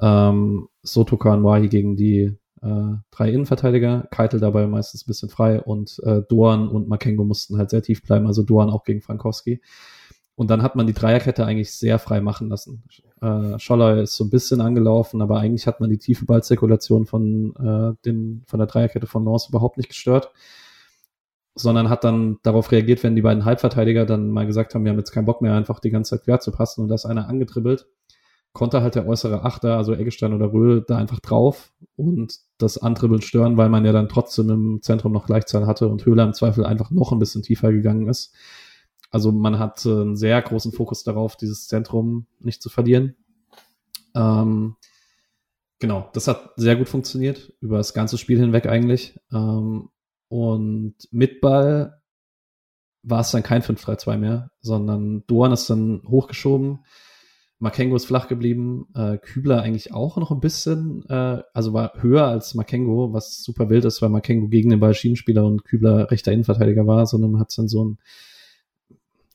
S2: Ähm, Sotoka und Wahi gegen die äh, drei Innenverteidiger, Keitel dabei meistens ein bisschen frei und äh, Doan und Makengo mussten halt sehr tief bleiben, also Doan auch gegen Frankowski. Und dann hat man die Dreierkette eigentlich sehr frei machen lassen. Äh, Scholler ist so ein bisschen angelaufen, aber eigentlich hat man die tiefe Ballzirkulation von, äh, den, von der Dreierkette von Norse überhaupt nicht gestört, sondern hat dann darauf reagiert, wenn die beiden Halbverteidiger dann mal gesagt haben, wir haben jetzt keinen Bock mehr, einfach die ganze Zeit quer zu passen und da ist einer angetribbelt konnte halt der äußere Achter, also Eggestein oder Röhl, da einfach drauf und das Antribbeln stören, weil man ja dann trotzdem im Zentrum noch Gleichzahl hatte und Höhler im Zweifel einfach noch ein bisschen tiefer gegangen ist. Also man hat äh, einen sehr großen Fokus darauf, dieses Zentrum nicht zu verlieren. Ähm, genau, das hat sehr gut funktioniert, über das ganze Spiel hinweg eigentlich. Ähm, und mit Ball war es dann kein 5-3-2 mehr, sondern Doan ist dann hochgeschoben, Makengo ist flach geblieben, äh, Kübler eigentlich auch noch ein bisschen, äh, also war höher als Makengo, was super wild ist, weil Makengo gegen den Ball Schienenspieler und Kübler rechter Innenverteidiger war, sondern hat dann so ein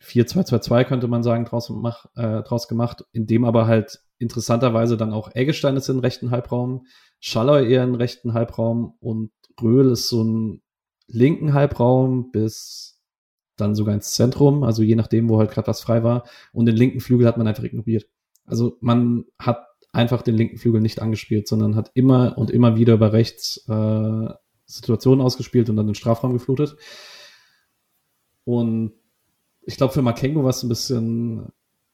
S2: 4-2-2-2 könnte man sagen, draus, mach, äh, draus gemacht, in dem aber halt interessanterweise dann auch Eggestein ist im rechten Halbraum, Schalloy eher im rechten Halbraum und Röhl ist so ein linken Halbraum bis dann sogar ins Zentrum, also je nachdem, wo halt gerade was frei war. Und den linken Flügel hat man einfach ignoriert. Also man hat einfach den linken Flügel nicht angespielt, sondern hat immer und immer wieder bei rechts äh, Situationen ausgespielt und dann den Strafraum geflutet. Und ich glaube, für Makengo war es ein bisschen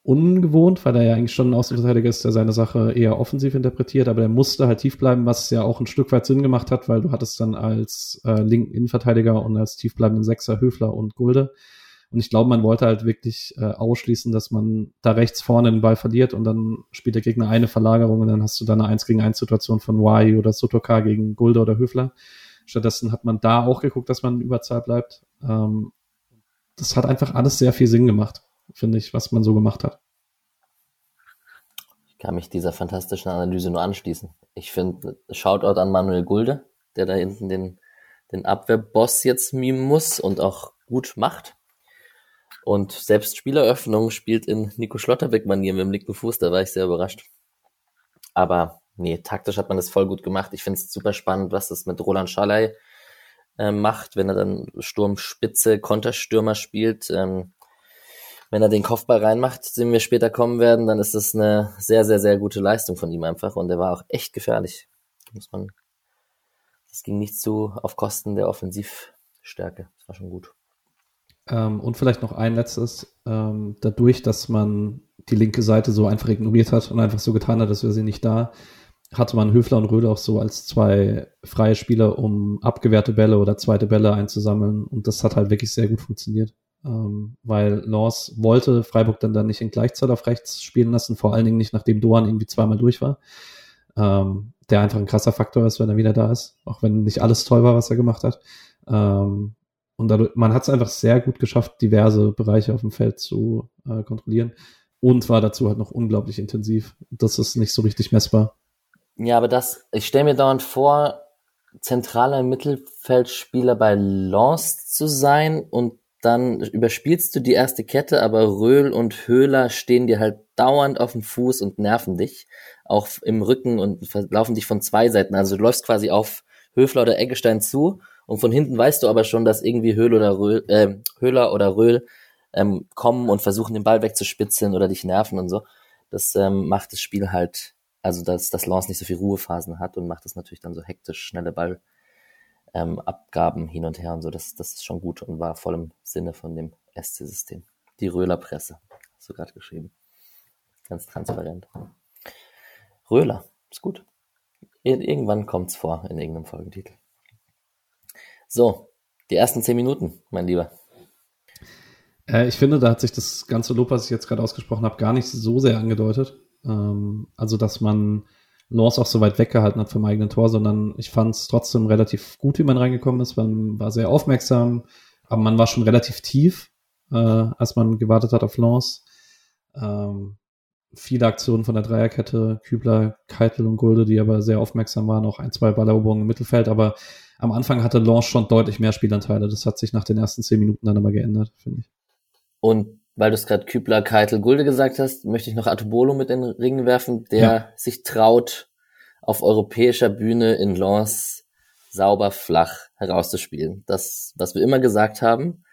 S2: ungewohnt, weil er ja eigentlich schon ein Außenverteidiger ist, der seine Sache eher offensiv interpretiert, aber er musste halt tief bleiben, was ja auch ein Stück weit Sinn gemacht hat, weil du hattest dann als äh, linken Innenverteidiger und als tiefbleibenden Sechser Höfler und Gulde. Und ich glaube, man wollte halt wirklich äh, ausschließen, dass man da rechts vorne den Ball verliert und dann spielt der Gegner eine Verlagerung und dann hast du dann eine 1 gegen 1 Situation von Wai oder Sotoka gegen Gulde oder Höfler. Stattdessen hat man da auch geguckt, dass man in Überzahl bleibt. Ähm, das hat einfach alles sehr viel Sinn gemacht, finde ich, was man so gemacht hat.
S1: Ich kann mich dieser fantastischen Analyse nur anschließen. Ich finde, Shoutout an Manuel Gulde, der da hinten den, den Abwehrboss jetzt mimen muss und auch gut macht. Und selbst Spieleröffnung spielt in Nico Schlotterbeck-Manier mit dem linken Fuß, da war ich sehr überrascht. Aber nee, taktisch hat man das voll gut gemacht. Ich finde es super spannend, was das mit Roland Schalay äh, macht, wenn er dann Sturmspitze, Konterstürmer spielt. Ähm, wenn er den Kopfball reinmacht, den wir später kommen werden, dann ist das eine sehr, sehr, sehr gute Leistung von ihm einfach. Und er war auch echt gefährlich. Muss man. Das ging nicht zu auf Kosten der Offensivstärke. Das war schon gut.
S2: Ähm, und vielleicht noch ein letztes. Ähm, dadurch, dass man die linke Seite so einfach ignoriert hat und einfach so getan hat, als wäre sie nicht da, hatte man Höfler und Röde auch so als zwei freie Spieler, um abgewehrte Bälle oder zweite Bälle einzusammeln. Und das hat halt wirklich sehr gut funktioniert. Ähm, weil Lors wollte Freiburg dann, dann nicht in Gleichzahl auf rechts spielen lassen, vor allen Dingen nicht, nachdem Doan irgendwie zweimal durch war. Ähm, der einfach ein krasser Faktor ist, wenn er wieder da ist, auch wenn nicht alles toll war, was er gemacht hat. Ähm, und dadurch, man hat es einfach sehr gut geschafft, diverse Bereiche auf dem Feld zu äh, kontrollieren. Und war dazu halt noch unglaublich intensiv. Das ist nicht so richtig messbar.
S1: Ja, aber das, ich stelle mir dauernd vor, zentraler Mittelfeldspieler bei Lens zu sein und dann überspielst du die erste Kette, aber Röhl und Höhler stehen dir halt dauernd auf dem Fuß und nerven dich, auch im Rücken und laufen dich von zwei Seiten. Also du läufst quasi auf Höfler oder Eggestein zu und von hinten weißt du aber schon, dass irgendwie Höhl oder Röhl, äh, Höhler oder Röhl ähm, kommen und versuchen, den Ball wegzuspitzeln oder dich nerven und so. Das ähm, macht das Spiel halt, also dass das Lance nicht so viel Ruhephasen hat und macht es natürlich dann so hektisch, schnelle Ball. Ähm, Abgaben hin und her und so, das, das ist schon gut und war voll im Sinne von dem SC-System. Die Röhler-Presse, hast du gerade geschrieben. Ganz transparent. Röhler, ist gut. Irgendwann kommt's vor in irgendeinem Folgentitel. So, die ersten zehn Minuten, mein Lieber.
S2: Äh, ich finde, da hat sich das ganze Lob, was ich jetzt gerade ausgesprochen habe, gar nicht so sehr angedeutet. Ähm, also, dass man Lance auch so weit weggehalten hat vom eigenen Tor, sondern ich fand es trotzdem relativ gut, wie man reingekommen ist. Man war sehr aufmerksam, aber man war schon relativ tief, äh, als man gewartet hat auf Lance. Ähm, viele Aktionen von der Dreierkette, Kübler, Keitel und Gulde, die aber sehr aufmerksam waren, auch ein, zwei Balleroberungen im Mittelfeld, aber am Anfang hatte Lange schon deutlich mehr Spielanteile. Das hat sich nach den ersten zehn Minuten dann aber geändert, finde ich.
S1: Und weil du es gerade Kübler, Keitel, Gulde gesagt hast, möchte ich noch Atubolo mit in den Ring werfen, der ja. sich traut, auf europäischer Bühne in Lens sauber flach herauszuspielen. Das, was wir immer gesagt haben,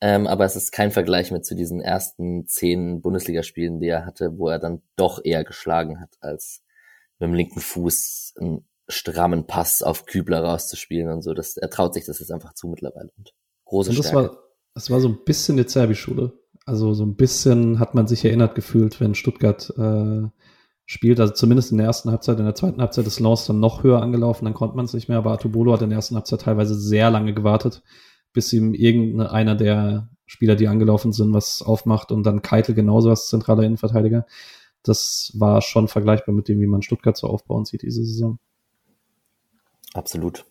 S1: ähm, aber es ist kein Vergleich mit zu diesen ersten zehn Bundesligaspielen, die er hatte, wo er dann doch eher geschlagen hat, als mit dem linken Fuß einen strammen Pass auf Kübler rauszuspielen und so. Das, er traut sich das jetzt einfach zu mittlerweile. Und große und
S2: das Stärke. War, das war so ein bisschen die Zerbi-Schule. Also so ein bisschen hat man sich erinnert gefühlt, wenn Stuttgart äh, spielt. Also zumindest in der ersten Halbzeit, in der zweiten Halbzeit ist Lens dann noch höher angelaufen, dann konnte man es nicht mehr, aber Atubolo hat in der ersten Halbzeit teilweise sehr lange gewartet, bis ihm irgendeiner der Spieler, die angelaufen sind, was aufmacht und dann Keitel genauso als zentraler Innenverteidiger. Das war schon vergleichbar mit dem, wie man Stuttgart so aufbauen sieht diese Saison.
S1: Absolut.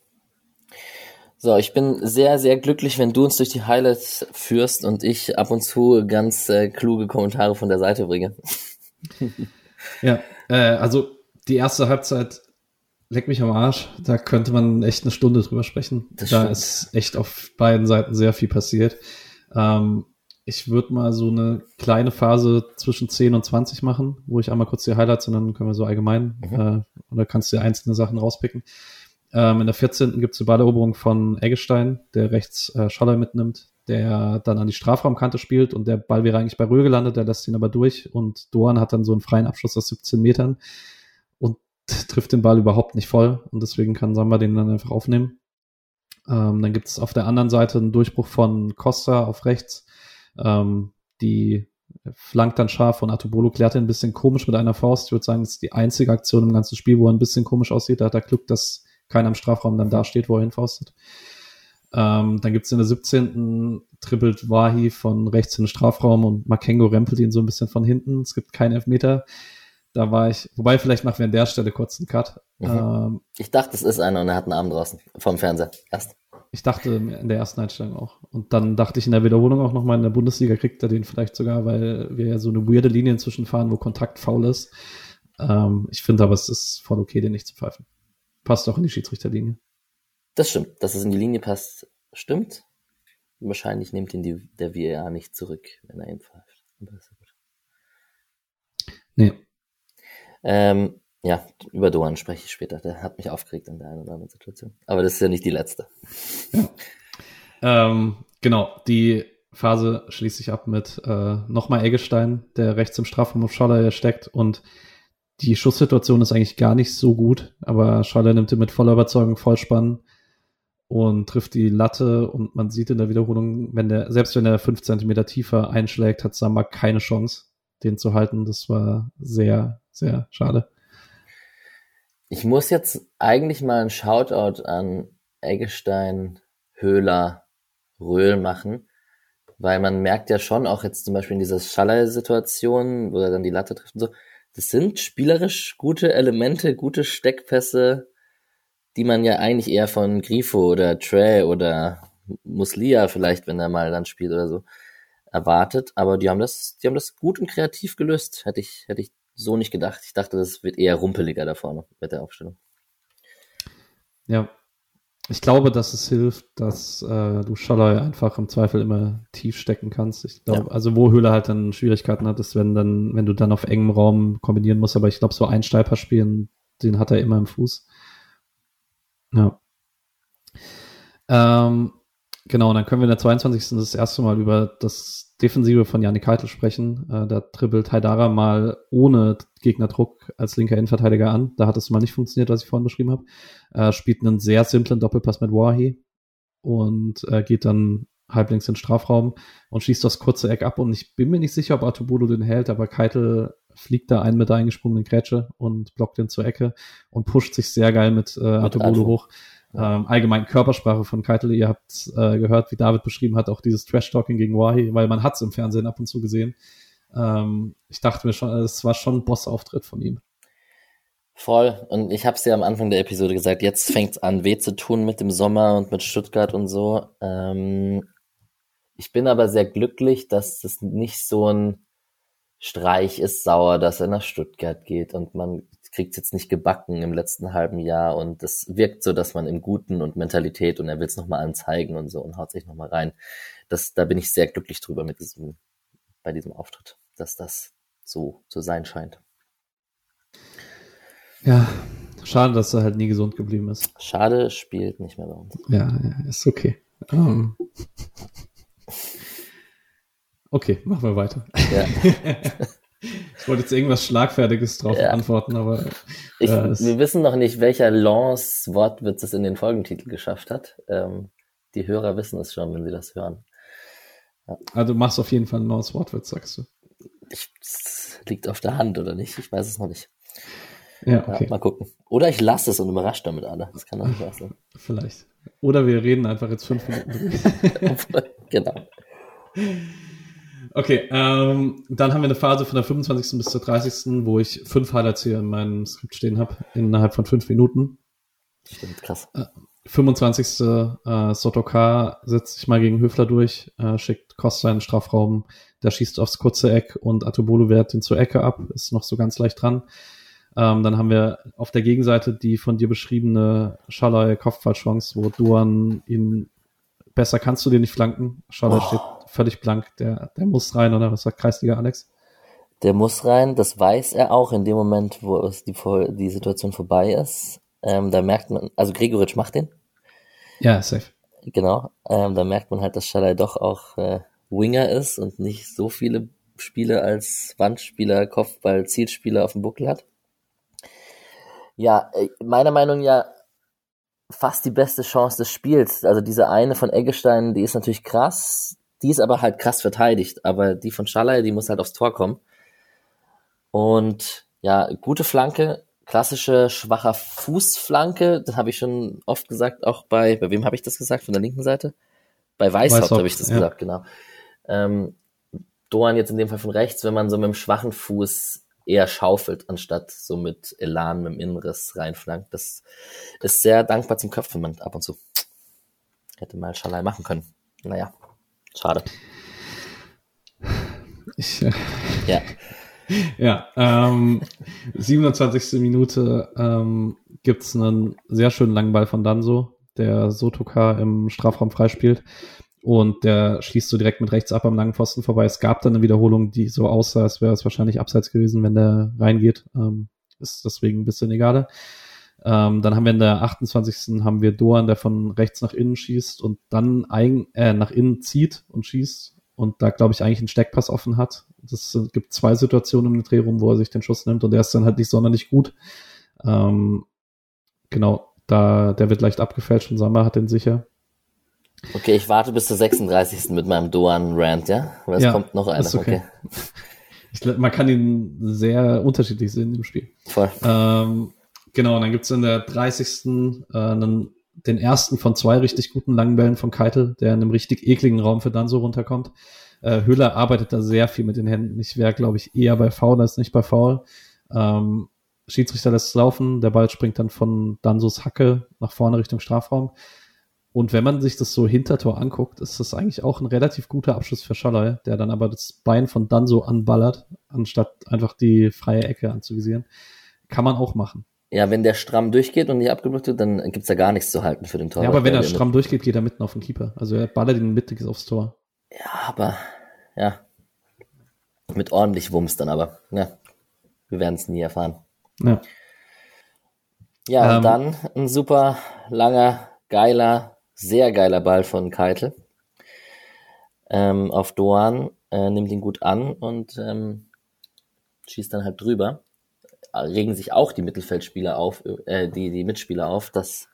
S1: So, ich bin sehr, sehr glücklich, wenn du uns durch die Highlights führst und ich ab und zu ganz äh, kluge Kommentare von der Seite bringe.
S2: ja, äh, also die erste Halbzeit leck mich am Arsch. Da könnte man echt eine Stunde drüber sprechen. Das da stimmt. ist echt auf beiden Seiten sehr viel passiert. Ähm, ich würde mal so eine kleine Phase zwischen 10 und 20 machen, wo ich einmal kurz die Highlights und dann können wir so allgemein, mhm. äh, oder kannst du dir einzelne Sachen rauspicken. Ähm, in der 14. gibt es eine Balleroberung von Eggestein, der rechts äh, Schaller mitnimmt, der dann an die Strafraumkante spielt und der Ball wäre eigentlich bei Röhr gelandet, der lässt ihn aber durch und Doan hat dann so einen freien Abschluss aus 17 Metern und trifft den Ball überhaupt nicht voll und deswegen kann Samba den dann einfach aufnehmen. Ähm, dann gibt es auf der anderen Seite einen Durchbruch von Costa auf rechts. Ähm, die flankt dann scharf von Atubolo, klärt ihn ein bisschen komisch mit einer Faust. Ich würde sagen, das ist die einzige Aktion im ganzen Spiel, wo er ein bisschen komisch aussieht. Da hat er Glück, dass keiner im Strafraum dann da steht, wo er hinfaustet. Ähm, dann gibt es in der 17. trippelt Wahi von rechts in den Strafraum und Makengo rempelt ihn so ein bisschen von hinten. Es gibt keinen Elfmeter. Da war ich, wobei vielleicht machen wir an der Stelle kurz einen Cut.
S1: Mhm. Ähm, ich dachte, es ist einer und er hat einen Arm draußen vom Fernseher. Erst.
S2: Ich dachte in der ersten Einstellung auch. Und dann dachte ich in der Wiederholung auch nochmal, in der Bundesliga kriegt er den vielleicht sogar, weil wir ja so eine weirde Linie inzwischen fahren, wo Kontakt faul ist. Ähm, ich finde aber, es ist voll okay, den nicht zu pfeifen. Passt auch in die Schiedsrichterlinie.
S1: Das stimmt. Dass es in die Linie passt, stimmt. Wahrscheinlich nimmt ihn die, der VAR nicht zurück, wenn er ihn pfeift. Aber ist ja gut. Nee, ähm, ja, über Doan spreche ich später. Der hat mich aufgeregt in der einen oder anderen Situation. Aber das ist ja nicht die letzte.
S2: Ja. Ähm, genau, die Phase schließt sich ab mit äh, nochmal Eggestein, der rechts im Strafraum auf Schaller steckt und die Schusssituation ist eigentlich gar nicht so gut, aber Schaller nimmt ihn mit voller Überzeugung Vollspann und trifft die Latte und man sieht in der Wiederholung, wenn der, selbst wenn er fünf Zentimeter tiefer einschlägt, hat Samba keine Chance, den zu halten. Das war sehr, sehr schade.
S1: Ich muss jetzt eigentlich mal ein Shoutout an Eggestein, Höhler, Röhl machen, weil man merkt ja schon auch jetzt zum Beispiel in dieser Schaller-Situation, wo er dann die Latte trifft und so, das sind spielerisch gute Elemente, gute Steckpässe, die man ja eigentlich eher von Grifo oder Trey oder Muslia vielleicht, wenn er mal dann spielt oder so, erwartet. Aber die haben das, die haben das gut und kreativ gelöst. Hätte ich, hätte ich so nicht gedacht. Ich dachte, das wird eher rumpeliger da vorne mit der Aufstellung.
S2: Ja. Ich glaube, dass es hilft, dass äh, du Schalloy einfach im Zweifel immer tief stecken kannst. Ich glaube, ja. also wo Höhle halt dann Schwierigkeiten hat, ist, wenn dann, wenn du dann auf engem Raum kombinieren musst, aber ich glaube, so ein Steiper spielen, den hat er immer im Fuß. Ja. Ähm, genau, dann können wir in der 22. das erste Mal über das Defensive von Janik Keitel sprechen. Äh, da dribbelt Haidara mal ohne Gegnerdruck als linker Innenverteidiger an. Da hat es mal nicht funktioniert, was ich vorhin beschrieben habe. Äh, spielt einen sehr simplen Doppelpass mit Wahi und äh, geht dann halblinks in den Strafraum und schießt das kurze Eck ab. Und ich bin mir nicht sicher, ob Artubodo den hält, aber Keitel fliegt da einen mit der eingesprungenen Grätsche und blockt den zur Ecke und pusht sich sehr geil mit äh, Artubodo hoch. Ähm, allgemein Körpersprache von Keitel, ihr habt äh, gehört, wie David beschrieben hat, auch dieses Trash-Talking gegen Wahi, weil man hat es im Fernsehen ab und zu gesehen. Ähm, ich dachte mir schon, es war schon ein Boss-Auftritt von ihm.
S1: Voll. Und ich habe es ja am Anfang der Episode gesagt, jetzt fängt es an, weh zu tun mit dem Sommer und mit Stuttgart und so. Ähm, ich bin aber sehr glücklich, dass es nicht so ein Streich ist sauer, dass er nach Stuttgart geht und man kriegt es jetzt nicht gebacken im letzten halben Jahr und das wirkt so, dass man im Guten und Mentalität und er will es nochmal anzeigen und so und haut sich nochmal rein. Das, da bin ich sehr glücklich drüber mit diesem, bei diesem Auftritt, dass das so zu sein scheint.
S2: Ja, schade, dass er halt nie gesund geblieben ist.
S1: Schade, spielt nicht mehr bei uns.
S2: Ja, ja ist okay. Um. Ähm. Okay, machen wir weiter. Ja. Ich wollte jetzt irgendwas Schlagfertiges drauf ja. antworten, aber.
S1: Ich, äh, wir wissen noch nicht, welcher Lance-Wortwitz es in den Folgentitel geschafft hat. Ähm, die Hörer wissen es schon, wenn sie das hören.
S2: Ja. Also du machst auf jeden Fall einen Lance-Wortwitz, sagst du.
S1: Ich, liegt auf der Hand, oder nicht? Ich weiß es noch nicht.
S2: Ja, okay.
S1: Ja, mal gucken. Oder ich lasse es und überrasche damit alle. Das kann auch sein.
S2: Vielleicht. Oder wir reden einfach jetzt fünf Minuten
S1: genau.
S2: Okay, ähm, dann haben wir eine Phase von der 25. bis zur 30., wo ich fünf Highlights hier in meinem Skript stehen habe, innerhalb von fünf Minuten.
S1: Stimmt, krass.
S2: 25. Äh, Sotoka setzt sich mal gegen Höfler durch, äh, schickt Costa in den Strafraum, der schießt aufs kurze Eck und Atobolo wehrt ihn zur Ecke ab, ist noch so ganz leicht dran. Ähm, dann haben wir auf der Gegenseite die von dir beschriebene Schalay Kopfballchance, wo Duan ihn besser kannst du den nicht flanken. Schalay
S1: Oh.
S2: steht völlig blank, der, der muss rein, oder was sagt Kreisliga Alex?
S1: Der muss rein, das weiß er auch in dem Moment, wo es die, die Situation vorbei ist. Ähm, da merkt man, also Gregoritsch macht den,
S2: Ja, safe.
S1: genau. Ähm, da merkt man halt, dass Schalay doch auch äh, Winger ist und nicht so viele Spiele als Wandspieler, Kopfball, Zielspieler auf dem Buckel hat. Ja, äh, meiner Meinung nach fast die beste Chance des Spiels. Also diese eine von Eggestein, die ist natürlich krass, die ist aber halt krass verteidigt. Aber die von Schalay, die muss halt aufs Tor kommen. Und ja, gute Flanke, klassische schwacher Fußflanke, das habe ich schon oft gesagt, auch bei, bei wem habe ich das gesagt, von der linken Seite? Bei Weißhaupt
S2: Weishaupt,
S1: habe ich das
S2: ja.
S1: gesagt, genau. Ähm, Doan jetzt in dem Fall von rechts, wenn man so mit dem schwachen Fuß eher schaufelt, anstatt so mit Elan, mit dem Innenriss reinflankt. Das ist sehr dankbar zum Köpfen, man ab und zu. Hätte mal Schalai machen können. Naja, schade.
S2: Ich, äh,
S1: Ja,
S2: Ja, ähm, 27. Minute ähm, gibt's einen sehr schönen langen Ball von Danso, der Sotoka im Strafraum freispielt. Und der schließt so direkt mit rechts ab am langen Pfosten vorbei. Es gab dann eine Wiederholung, die so aussah, als wäre es wahrscheinlich abseits gewesen, wenn der reingeht. Ähm, ist deswegen ein bisschen egaler. Ähm, dann haben wir in der 28. haben wir Doan, der von rechts nach innen schießt und dann eigen, äh, nach innen zieht und schießt und da glaube ich eigentlich einen Steckpass offen hat. Das gibt zwei Situationen im Drehraum, wo er sich den Schuss nimmt und der ist dann halt nicht sonderlich gut. Ähm, genau, da der wird leicht abgefälscht und Sammer hat den sicher.
S1: okay, ich warte bis zur 36. mit meinem Doan-Rant, ja? Weil es
S2: Ja,
S1: kommt noch einer.
S2: okay.
S1: okay.
S2: Ich, man kann ihn sehr unterschiedlich sehen im Spiel.
S1: Voll.
S2: Ähm, genau, und dann gibt's in der 30. Äh, einen, den ersten von zwei richtig guten langen Bällen von Keitel, der in einem richtig ekligen Raum für Danso runterkommt. Äh, Höhler arbeitet da sehr viel mit den Händen. Ich wäre, glaube ich, eher bei Foul als nicht bei Foul. Ähm, Schiedsrichter lässt es laufen, der Ball springt dann von Dansos Hacke nach vorne Richtung Strafraum. Und wenn man sich das so Hintertor anguckt, ist das eigentlich auch ein relativ guter Abschluss für Schalay, der dann aber das Bein von Danso anballert, anstatt einfach die freie Ecke anzuvisieren. Kann man auch machen.
S1: Ja, wenn der stramm durchgeht und nicht abgeblockt wird, dann gibt's da gar nichts zu halten für den Torwart.
S2: ja, aber wenn er
S1: Der-
S2: stramm durchgeht, geht er mitten auf den Keeper. Also er ballert ihn mittig aufs Tor.
S1: Ja, aber, ja. Mit ordentlich Wumms dann aber. Ja. Wir werden es nie erfahren.
S2: Ja.
S1: Ja,
S2: Ähm.
S1: und dann ein super langer, geiler, sehr geiler Ball von Keitel ähm, auf Doan, äh, nimmt ihn gut an und ähm, schießt dann halt drüber. Regen sich auch die Mittelfeldspieler auf, äh, die, die Mitspieler auf, dass,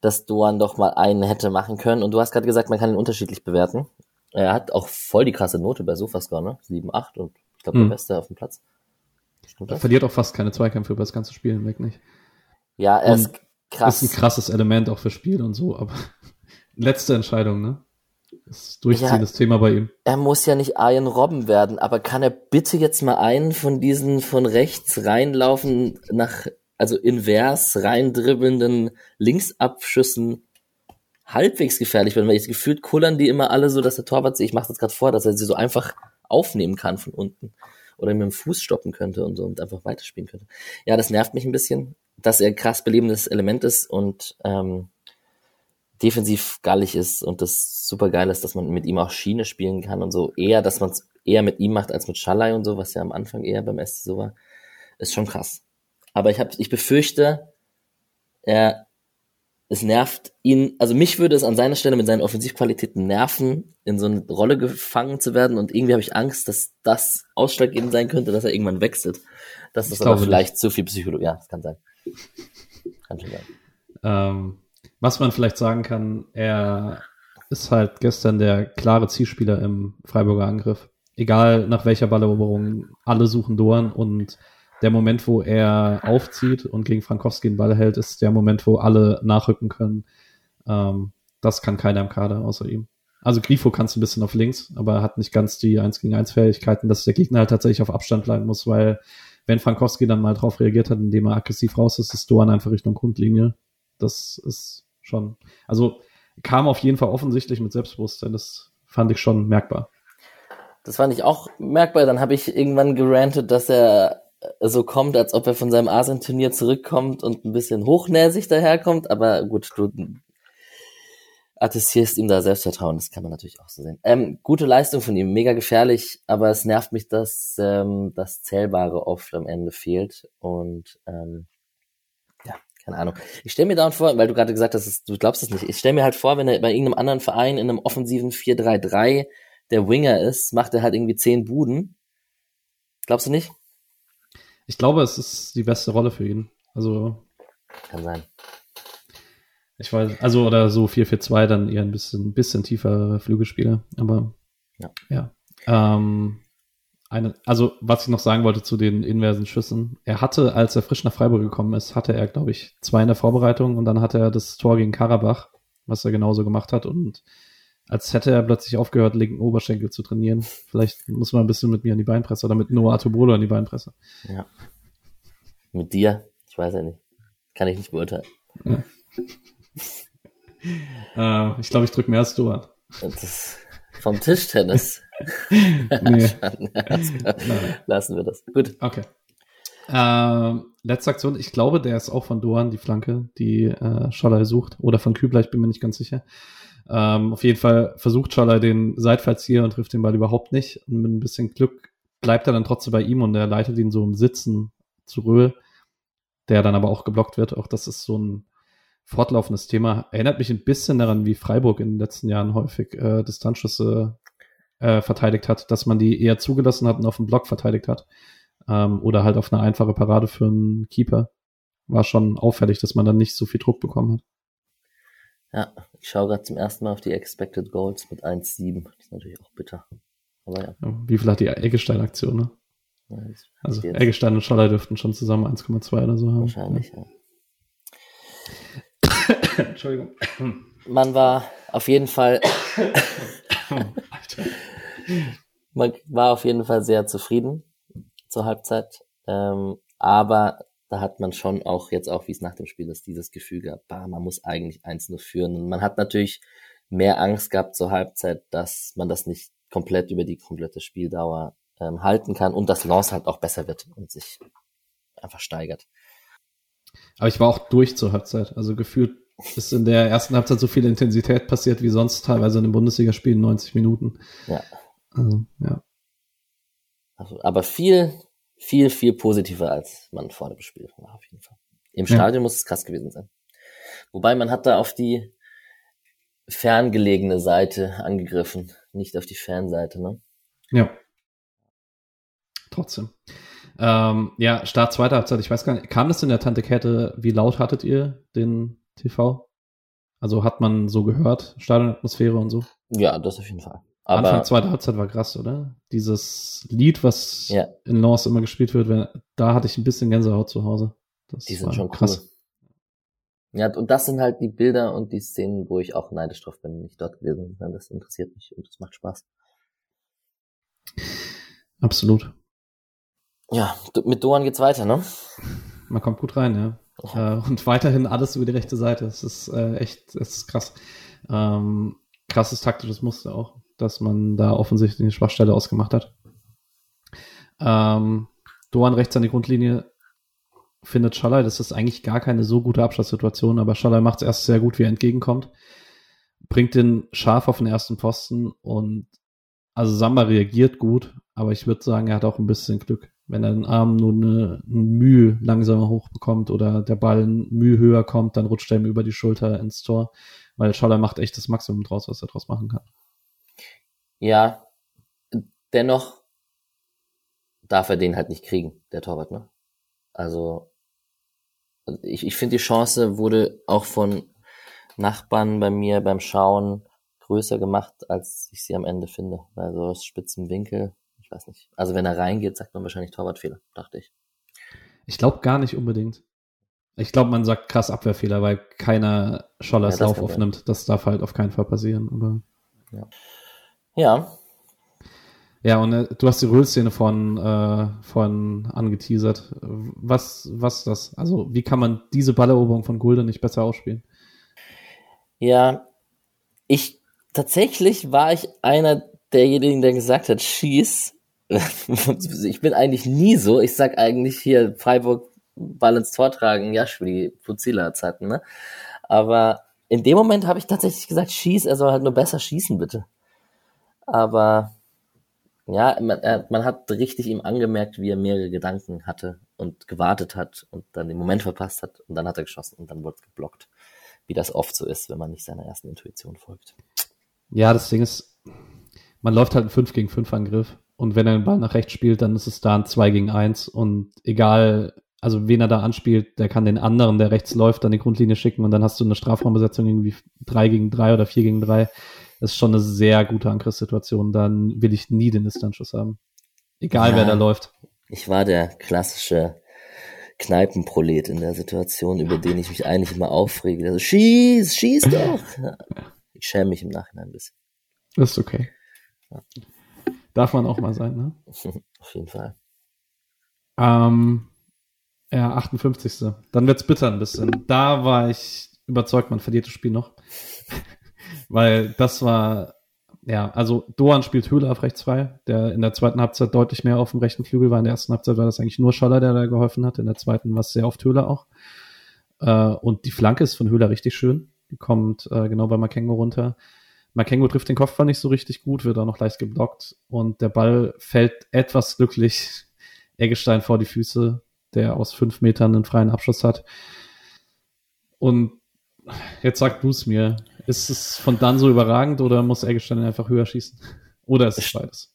S1: dass Doan doch mal einen hätte machen können. Und du hast gerade gesagt, man kann ihn unterschiedlich bewerten. Er hat auch voll die krasse Note bei Sofascore, ne? 7, 8 und ich glaube
S2: Mhm.
S1: der Beste auf dem Platz. Stimmt
S2: Er
S1: das?
S2: verliert auch fast keine Zweikämpfe über das ganze Spiel hinweg nicht.
S1: Ja, er ist
S2: Und
S1: krass.
S2: Ist ein krasses Element auch für Spiel und so, aber letzte Entscheidung, ne? Das durchziehendes Thema bei ihm.
S1: er muss ja nicht Ian Robben werden, aber kann er bitte jetzt mal einen von diesen von rechts reinlaufen nach, also invers reindribbelnden Linksabschüssen halbwegs gefährlich werden, weil ich gefühlt kullern die immer alle so, dass der Torwart sich, ich mache das gerade vor, dass er sie so einfach aufnehmen kann von unten oder mit dem Fuß stoppen könnte und so und einfach weiterspielen könnte. Ja, das nervt mich ein bisschen, dass er ein krass belebendes Element ist und ähm, defensiv gallig ist und das super geil ist, dass man mit ihm auch Schiene spielen kann und so. Eher, dass man es eher mit ihm macht als mit Schalai und so, was ja am Anfang eher beim SC so war, ist schon krass. Aber ich hab, ich befürchte, er, es nervt ihn, also mich würde es an seiner Stelle mit seinen Offensivqualitäten nerven, in so eine Rolle gefangen zu werden und irgendwie habe ich Angst, dass das ausschlaggebend sein könnte, dass er irgendwann wechselt. Das ist aber vielleicht zu viel Psychologie. Ja, das kann sein. Kann schon sein.
S2: Ähm, was man vielleicht sagen kann, er ist halt gestern der klare Zielspieler im Freiburger Angriff. Egal nach welcher Balleroberung, alle suchen Doan und der Moment, wo er aufzieht und gegen Frankowski den Ball hält, ist der Moment, wo alle nachrücken können. Ähm, das kann keiner im Kader außer ihm. Also Grifo kannst du ein bisschen auf links, aber er hat nicht ganz die 1 gegen 1 Fähigkeiten, dass der Gegner halt tatsächlich auf Abstand bleiben muss, weil wenn Frankowski dann mal drauf reagiert hat, indem er aggressiv raus ist, ist Doan einfach Richtung Grundlinie. Das ist schon, also kam auf jeden Fall offensichtlich mit Selbstbewusstsein. Das fand ich schon merkbar.
S1: Das fand ich auch merkbar. Dann habe ich irgendwann gerantet, dass er so kommt, als ob er von seinem Asien-Turnier zurückkommt und ein bisschen hochnäsig daherkommt. Aber gut, du attestierst ihm da Selbstvertrauen. Das kann man natürlich auch so sehen. Ähm, gute Leistung von ihm, mega gefährlich, aber es nervt mich, dass ähm, das Zählbare oft am Ende fehlt. Und ähm, keine Ahnung. Ich stelle mir da vor, weil du gerade gesagt hast, du glaubst es nicht. Ich stelle mir halt vor, wenn er bei irgendeinem anderen Verein in einem offensiven 4-3-3 der Winger ist, macht er halt irgendwie zehn Buden. Glaubst du nicht?
S2: Ich glaube, es ist die beste Rolle für ihn. Also.
S1: Kann sein.
S2: Ich weiß, also oder so 4-4-2 dann eher ein bisschen, bisschen tiefer Flügelspieler, aber ja. ja. Ähm, eine, also was ich noch sagen wollte zu den inversen Schüssen. Er hatte, als er frisch nach Freiburg gekommen ist, hatte er, glaube ich, zwei in der Vorbereitung und dann hatte er das Tor gegen Karabach, was er genauso gemacht hat und als hätte er plötzlich aufgehört, linken Oberschenkel zu trainieren. Vielleicht muss man ein bisschen mit mir an die Beinpresse oder mit Noah Tobolo an die Beinpresse.
S1: Ja. Mit dir? Ich weiß ja nicht. Kann ich nicht beurteilen. Ja
S2: äh, ich glaube, ich drücke mehr als du an.
S1: Vom Tischtennis. nee. Lassen wir das. Gut.
S2: Okay. Äh, letzte Aktion, ich glaube, der ist auch von Doan, die Flanke, die äh, Scholler sucht. Oder von Kübler, ich bin mir nicht ganz sicher. Ähm, auf jeden Fall versucht Scholler den Seitfallzieher und trifft den Ball überhaupt nicht. Und mit ein bisschen Glück bleibt er dann trotzdem bei ihm und er leitet ihn so im Sitzen zu Röhl, der dann aber auch geblockt wird. Auch das ist so ein fortlaufendes Thema. Erinnert mich ein bisschen daran, wie Freiburg in den letzten Jahren häufig äh, Distanzschüsse äh, verteidigt hat, dass man die eher zugelassen hat und auf den Block verteidigt hat. Ähm, oder halt auf eine einfache Parade für einen Keeper. War schon auffällig, dass man dann nicht so viel Druck bekommen hat.
S1: Ja, ich schaue gerade zum ersten Mal auf die Expected Goals mit 1,7. Das ist natürlich auch bitter.
S2: Aber ja. ja wie viel hat die Eggestein-Aktion, ne? Ja, also Eggestein und Scholler dürften schon zusammen 1,2 oder so haben.
S1: Wahrscheinlich, ja. ja. Entschuldigung. Man war auf jeden Fall. man war auf jeden Fall sehr zufrieden zur Halbzeit. Ähm, aber da hat man schon auch jetzt auch, wie es nach dem Spiel ist, dieses Gefühl gehabt, bah, man muss eigentlich eins nur führen. Und man hat natürlich mehr Angst gehabt zur Halbzeit, dass man das nicht komplett über die komplette Spieldauer ähm, halten kann und dass Lance halt auch besser wird und sich einfach steigert.
S2: Aber ich war auch durch zur Halbzeit. Also gefühlt ist in der ersten Halbzeit so viel Intensität passiert wie sonst teilweise in den Bundesligaspielen 90 Minuten.
S1: Ja.
S2: Also, ja.
S1: Also, aber viel, viel, viel positiver als man vor dem Spiel war, auf jeden Fall. Im Stadion ja. muss es krass gewesen sein. Wobei man hat da auf die ferngelegene Seite angegriffen, nicht auf die Fernseite, ne?
S2: Ja. Trotzdem. Ähm, ja, Start zweiter Halbzeit, ich weiß gar nicht, kam das in der Tante Kette, wie laut hattet ihr den TV? Also hat man so gehört, Stadionatmosphäre und so?
S1: Ja, das auf jeden Fall.
S2: Aber Anfang zweiter Halbzeit war krass, oder? Dieses Lied, was ja. in Lens immer gespielt wird, wenn, da hatte ich ein bisschen Gänsehaut zu Hause.
S1: Das die sind schon krass. Cool. Ja, und das sind halt die Bilder und die Szenen, wo ich auch neidisch drauf bin, nicht dort gewesen bin. Das interessiert mich und das macht Spaß.
S2: Absolut.
S1: Ja, mit Doan geht's weiter, ne?
S2: Man kommt gut rein, ja. Äh, und weiterhin alles über die rechte Seite. Es ist äh, echt, es ist krass. Ähm, krasses taktisches Muster auch, dass man da offensichtlich eine Schwachstelle ausgemacht hat. Ähm, Doan rechts an die Grundlinie findet Schalay, das ist eigentlich gar keine so gute Abschlusssituation, aber Schalay macht es erst sehr gut, wie er entgegenkommt. Bringt den scharf auf den ersten Posten und also Samba reagiert gut, aber ich würde sagen, er hat auch ein bisschen Glück wenn er den Arm nur eine, eine Mühe langsamer hochbekommt oder der Ball Mühe höher kommt, dann rutscht er ihm über die Schulter ins Tor, weil Schaller macht echt das Maximum draus, was er draus machen kann.
S1: Ja, dennoch darf er den halt nicht kriegen, der Torwart, ne? Also, ich, ich finde, die Chance wurde auch von Nachbarn bei mir beim Schauen größer gemacht, als ich sie am Ende finde. Also aus spitzen Winkel ich weiß nicht. Also wenn er reingeht, sagt man wahrscheinlich Torwartfehler, dachte ich.
S2: Ich glaube gar nicht unbedingt. Ich glaube, man sagt krass Abwehrfehler, weil keiner Schollers
S1: Ja,
S2: Lauf
S1: kann sein.
S2: aufnimmt. Das darf halt auf keinen Fall passieren. Aber
S1: Ja,
S2: ja, und äh, du hast die Röhl-Szene von, äh, von angeteasert. Was, was ist das? Also, wie kann man diese Balleroberung von Gulde nicht besser ausspielen?
S1: ja. Ich, tatsächlich war ich einer derjenigen, der gesagt hat, schieß. Ich bin eigentlich nie so. Ich sag eigentlich hier Freiburg Ball ins Tor tragen, Jaschwili, Puzilla Zeiten, ne? Aber in dem Moment habe ich tatsächlich gesagt, schieß, er soll halt nur besser schießen, bitte. Aber ja, man, er, man hat richtig ihm angemerkt, wie er mehrere Gedanken hatte und gewartet hat und dann den Moment verpasst hat und dann hat er geschossen und dann wurde es geblockt. Wie das oft so ist, wenn man nicht seiner ersten Intuition folgt.
S2: Ja, das Ding ist, man läuft halt einen 5 gegen 5 Angriff. Und wenn er den Ball nach rechts spielt, dann ist es da ein 2 gegen 1. Und egal, also wen er da anspielt, der kann den anderen, der rechts läuft, an die Grundlinie schicken und dann hast du eine Strafraumbesetzung irgendwie 3 gegen 3 oder 4 gegen 3. Das ist schon eine sehr gute Angriffssituation. Dann will ich nie den Distanzschuss haben. Egal,
S1: Ja.
S2: wer da läuft.
S1: Ich war der klassische Kneipenprolet in der Situation, über den ich mich eigentlich immer aufrege. Also, schieß, schieß doch! Ja. Ich schäme mich im Nachhinein ein bisschen.
S2: Das ist okay. Darf man auch mal sein, ne?
S1: Auf jeden Fall.
S2: Ähm, ja, 58. Dann wird's bitter ein bisschen. Da war ich überzeugt, man verliert das Spiel noch. Weil das war, ja, also Doan spielt Höhle auf rechts frei, der in der zweiten Halbzeit deutlich mehr auf dem rechten Flügel war. In der ersten Halbzeit war das eigentlich nur Scholler, der da geholfen hat. In der zweiten war es sehr oft Höhler auch. Äh, und die Flanke ist von Höhler richtig schön. Die kommt äh, genau bei Makengo runter. Makengo trifft den Kopfball nicht so richtig gut, wird auch noch leicht geblockt und der Ball fällt etwas glücklich Eggestein vor die Füße, der aus fünf Metern einen freien Abschluss hat. Und jetzt sag du es mir, ist es von dann so überragend oder muss Eggestein einfach höher schießen? Oder ist es beides?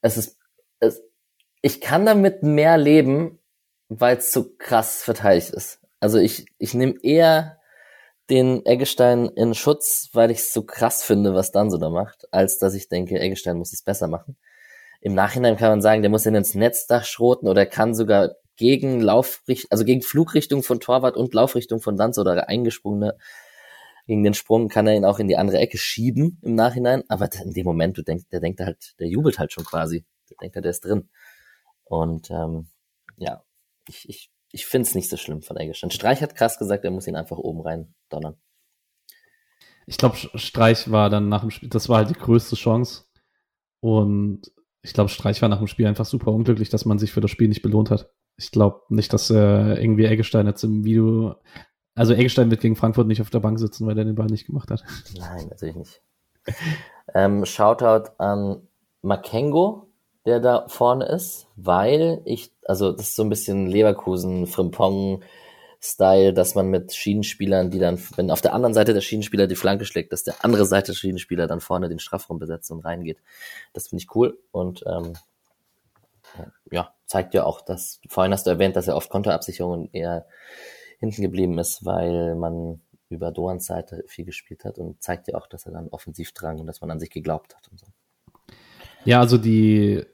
S1: Es ist, es, ich kann damit mehr leben, weil es so krass verteidigt ist. Also ich, ich nehme eher den Eggestein in Schutz, weil ich es so krass finde, was dann so da macht, als dass ich denke, Eggestein muss es besser machen. Im Nachhinein kann man sagen, der muss ihn ins Netzdach schroten oder kann sogar gegen Laufrichtung, also gegen Flugrichtung von Torwart und Laufrichtung von Danz oder eingesprungene gegen den Sprung kann er ihn auch in die andere Ecke schieben im Nachhinein, aber in dem Moment, du denkst, der denkt halt, der jubelt halt schon quasi. Der denkt halt, der ist drin. Und ähm, ja, ich, ich, ich finde es nicht so schlimm von Eggestein. Streich hat krass gesagt, er muss ihn einfach oben rein donnern.
S2: Ich glaube, Streich war dann nach dem Spiel, das war halt die größte Chance. Und ich glaube, Streich war nach dem Spiel einfach super unglücklich, dass man sich für das Spiel nicht belohnt hat. Ich glaube nicht, dass äh, irgendwie Eggestein jetzt im Video, also Eggestein wird gegen Frankfurt nicht auf der Bank sitzen, weil der den Ball nicht gemacht hat.
S1: Nein, natürlich nicht. ähm, Shoutout an Makengo, der da vorne ist, weil ich, also das ist so ein bisschen Leverkusen, Frimpong, Style, dass man mit Schienenspielern, die dann, wenn auf der anderen Seite der Schienenspieler die Flanke schlägt, dass der andere Seite der Schienenspieler dann vorne den Strafraum besetzt und reingeht. Das finde ich cool und ähm, ja, zeigt ja auch, dass, vorhin hast du erwähnt, dass er oft Konterabsicherungen eher hinten geblieben ist, weil man über Doans Seite viel gespielt hat und zeigt ja auch, dass er dann offensiv drang und dass man an sich geglaubt hat und so.
S2: Ja, also die,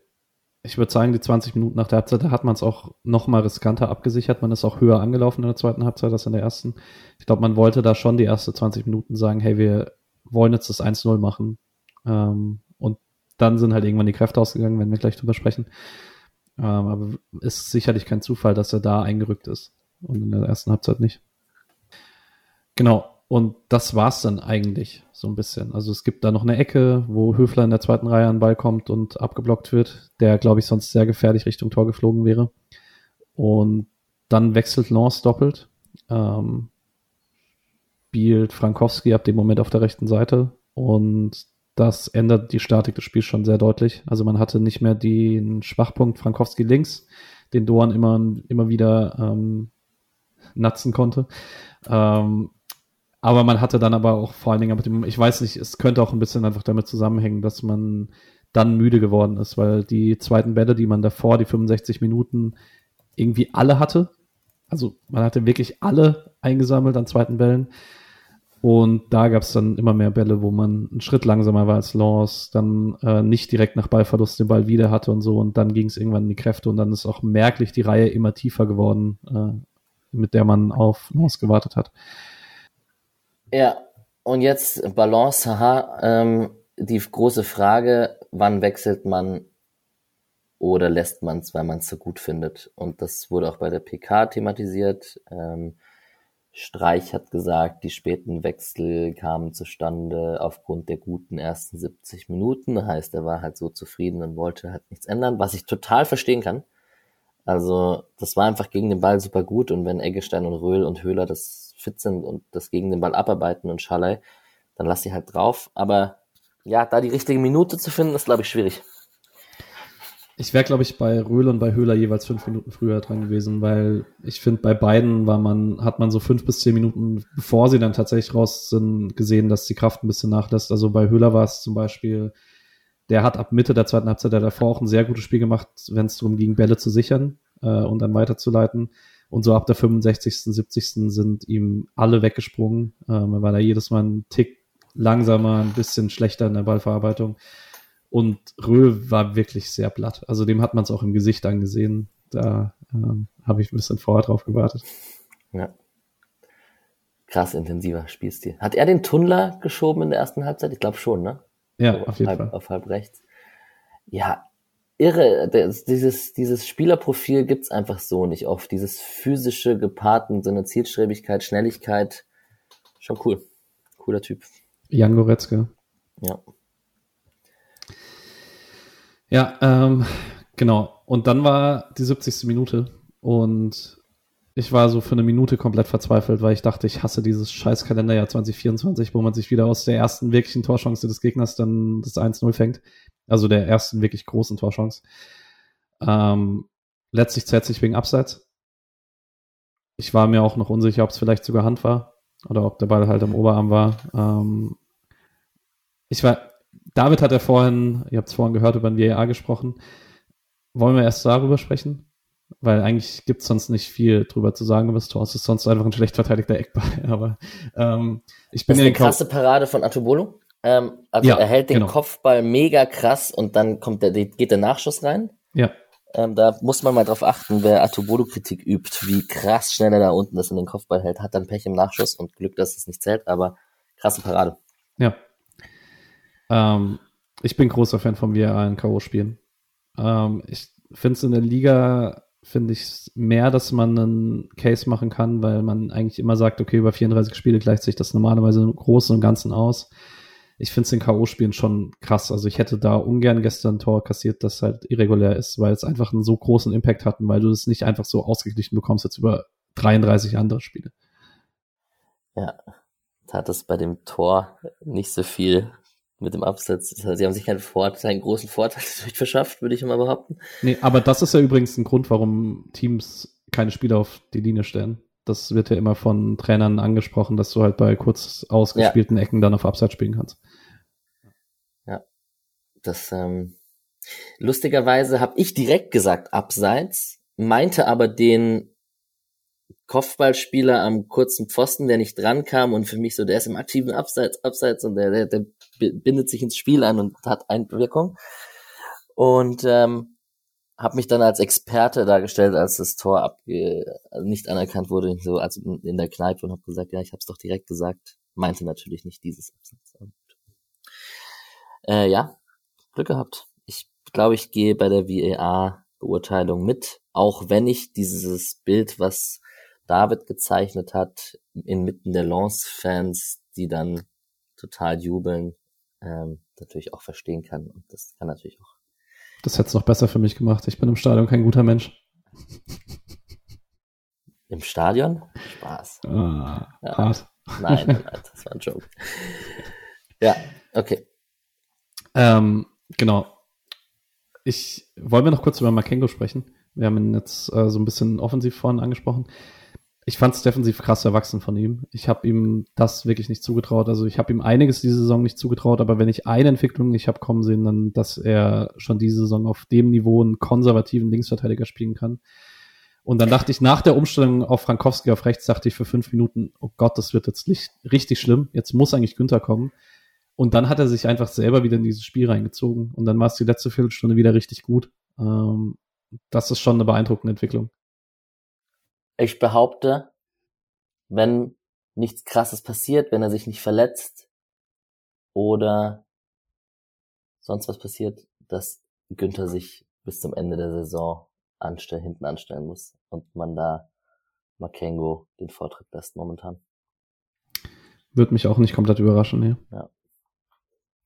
S2: ich würde sagen, die 20 Minuten nach der Halbzeit, da hat man es auch noch mal riskanter abgesichert. Man ist auch höher angelaufen in der zweiten Halbzeit als in der ersten. Ich glaube, man wollte da schon die erste 20 Minuten sagen, hey, wir wollen jetzt das 1-0 machen. Ähm, und dann sind halt irgendwann die Kräfte ausgegangen, wenn wir gleich drüber sprechen. Ähm, aber ist sicherlich kein Zufall, dass er da eingerückt ist und in der ersten Halbzeit nicht. Genau. Und das war's dann eigentlich so ein bisschen. Also es gibt da noch eine Ecke, wo Höfler in der zweiten Reihe an den Ball kommt und abgeblockt wird, der, glaube ich, sonst sehr gefährlich Richtung Tor geflogen wäre. Und dann wechselt Lance doppelt. Ähm, spielt Frankowski ab dem Moment auf der rechten Seite und das ändert die Statik des Spiels schon sehr deutlich. Also man hatte nicht mehr den Schwachpunkt Frankowski links, den Doan immer, immer wieder ähm, natzen konnte. Ähm, aber man hatte dann aber auch vor allen Dingen, mit dem, ich weiß nicht, es könnte auch ein bisschen einfach damit zusammenhängen, dass man dann müde geworden ist, weil die zweiten Bälle, die man davor, die 65 Minuten, irgendwie alle hatte. Also man hatte wirklich alle eingesammelt an zweiten Bällen. Und da gab es dann immer mehr Bälle, wo man einen Schritt langsamer war als Laws, dann äh, nicht direkt nach Ballverlust den Ball wieder hatte und so. Und dann ging es irgendwann in die Kräfte und dann ist auch merklich die Reihe immer tiefer geworden, äh, mit der man auf Laws gewartet hat.
S1: Ja, und jetzt Balance, haha, ähm, die große Frage, wann wechselt man oder lässt man es, weil man es so gut findet? Und das wurde auch bei der PK thematisiert. Ähm, Streich hat gesagt, die späten Wechsel kamen zustande aufgrund der guten ersten 70 Minuten. Heißt, er war halt so zufrieden und wollte halt nichts ändern, was ich total verstehen kann. Also, das war einfach gegen den Ball super gut und wenn Eggestein und Röhl und Höhler das fit sind und das gegen den Ball abarbeiten und Schallei, dann lass sie halt drauf. Aber ja, da die richtige Minute zu finden, ist, glaube ich, schwierig.
S2: Ich wäre, glaube ich, bei Röhl und bei Höhler jeweils fünf Minuten früher dran gewesen, weil ich finde, bei beiden war man, hat man so fünf bis zehn Minuten, bevor sie dann tatsächlich raus sind, gesehen, dass die Kraft ein bisschen nachlässt. Also bei Höhler war es zum Beispiel, der hat ab Mitte der zweiten Halbzeit der davor auch ein sehr gutes Spiel gemacht, wenn es darum ging, Bälle zu sichern äh, und dann weiterzuleiten. Und so ab der 65., 70. sind ihm alle weggesprungen, äh, weil er jedes Mal einen Tick langsamer, ein bisschen schlechter in der Ballverarbeitung. Und Röhl war wirklich sehr platt. Also dem hat man es auch im Gesicht angesehen. Da ähm, habe ich ein bisschen vorher drauf gewartet.
S1: Ja. Krass intensiver Spielstil. Hat er den Tunnler geschoben in der ersten Halbzeit? Ich glaube schon, ne?
S2: Ja, auf, auf jeden
S1: halb,
S2: Fall.
S1: Auf halb rechts. Ja, irre. Das, dieses, dieses Spielerprofil gibt's einfach so nicht oft. Dieses physische gepaart mit so einer Zielstrebigkeit, Schnelligkeit. Schon cool. Cooler Typ.
S2: Jan Goretzke.
S1: Ja.
S2: Ja, ähm, genau. Und dann war die 70. Minute und ich war so für eine Minute komplett verzweifelt, weil ich dachte, ich hasse dieses scheiß Kalenderjahr 2024, wo man sich wieder aus der ersten wirklichen Torchance des Gegners dann das 1-0 fängt. Also der ersten wirklich großen Torchance. Ähm, letztlich zählt sich wegen Abseits. Ich war mir auch noch unsicher, ob es vielleicht sogar Hand war oder ob der Ball halt am Oberarm war. Ähm, ich war, David hat ja vorhin, ihr habt es vorhin gehört, über den VAR gesprochen. Wollen wir erst darüber sprechen? Weil eigentlich gibt es sonst nicht viel drüber zu sagen über das Tor. Es ist sonst einfach ein schlecht verteidigter Eckball. Aber ähm, ich bin
S1: das ist
S2: eine
S1: krasse Parade von Atobolo. Ähm, also
S2: Ja,
S1: er hält den
S2: genau.
S1: Kopfball mega krass und dann kommt der, geht der Nachschuss rein.
S2: Ja,
S1: Ähm, da muss man mal drauf achten, wer Atobolo-Kritik übt, wie krass schnell er da unten das in den Kopfball hält, hat dann Pech im Nachschuss und Glück, dass es nicht zählt, aber krasse Parade.
S2: ja. Ähm, ich bin großer Fan vom VAR in K.O.-Spielen. Ähm, ich finde es in der Liga, finde ich mehr, dass man einen Case machen kann, weil man eigentlich immer sagt, okay, über 34 Spiele gleicht sich das normalerweise im Großen und Ganzen aus. Ich finde es in K.O.-Spielen schon krass. Also ich hätte da ungern gestern ein Tor kassiert, das halt irregulär ist, weil es einfach einen so großen Impact hat und weil du es nicht einfach so ausgeglichen bekommst jetzt über 33 andere Spiele.
S1: Ja, da hat es bei dem Tor nicht so viel mit dem Absatz. Sie haben sich keinen, Vorteil, einen großen Vorteil dadurch verschafft, würde ich mal behaupten.
S2: Nee, aber das ist ja übrigens ein Grund, warum Teams keine Spieler auf die Linie stellen. Das wird ja immer von Trainern angesprochen, dass du halt bei kurz ausgespielten Ecken dann auf Abseits spielen kannst.
S1: Das ähm, lustigerweise habe ich direkt gesagt abseits, meinte aber den Kopfballspieler am kurzen Pfosten, der nicht dran kam und für mich so, der ist im aktiven Abseits, Abseits und der, der, der bindet sich ins Spiel ein und hat Einwirkung. Und ähm, habe mich dann als Experte dargestellt, als das Tor abge also nicht anerkannt wurde, so als in der Kneipe und habe gesagt, ja, ich habe es doch direkt gesagt. Meinte natürlich nicht dieses Abseits. Und, äh, ja, Glück gehabt. Ich glaube, ich gehe bei der VAR-Beurteilung mit, auch wenn ich dieses Bild, was David gezeichnet hat, inmitten der Lens-Fans, die dann total jubeln, ähm, natürlich auch verstehen kann. Und das kann natürlich auch.
S2: Das hätte es noch besser für mich gemacht. Ich bin im Stadion kein guter Mensch.
S1: Im Stadion? Spaß.
S2: Ah,
S1: Ja.
S2: hart.
S1: Nein, nein, nein, das war ein Joke. Ja, okay.
S2: Ähm, genau. Ich wollen wir noch kurz über Makengo sprechen. Wir haben ihn jetzt äh, so ein bisschen offensiv vorhin angesprochen. Ich fand es defensiv krass erwachsen von ihm. Ich habe ihm das wirklich nicht zugetraut. Also ich habe ihm einiges diese Saison nicht zugetraut, aber wenn ich eine Entwicklung nicht habe kommen sehen, dann, dass er schon diese Saison auf dem Niveau einen konservativen Linksverteidiger spielen kann. Und dann dachte ich, nach der Umstellung auf Frankowski auf rechts, dachte ich für fünf Minuten, oh Gott, das wird jetzt richtig schlimm. Jetzt muss eigentlich Günther kommen. Und dann hat er sich einfach selber wieder in dieses Spiel reingezogen. Und dann war es die letzte Viertelstunde wieder richtig gut. Ähm, das ist schon eine beeindruckende Entwicklung.
S1: Ich behaupte, wenn nichts Krasses passiert, wenn er sich nicht verletzt oder sonst was passiert, dass Günther sich bis zum Ende der Saison anstellen, hinten anstellen muss und man da Makengo den Vortritt lässt momentan.
S2: Würde mich auch nicht komplett überraschen, nee.
S1: Ja.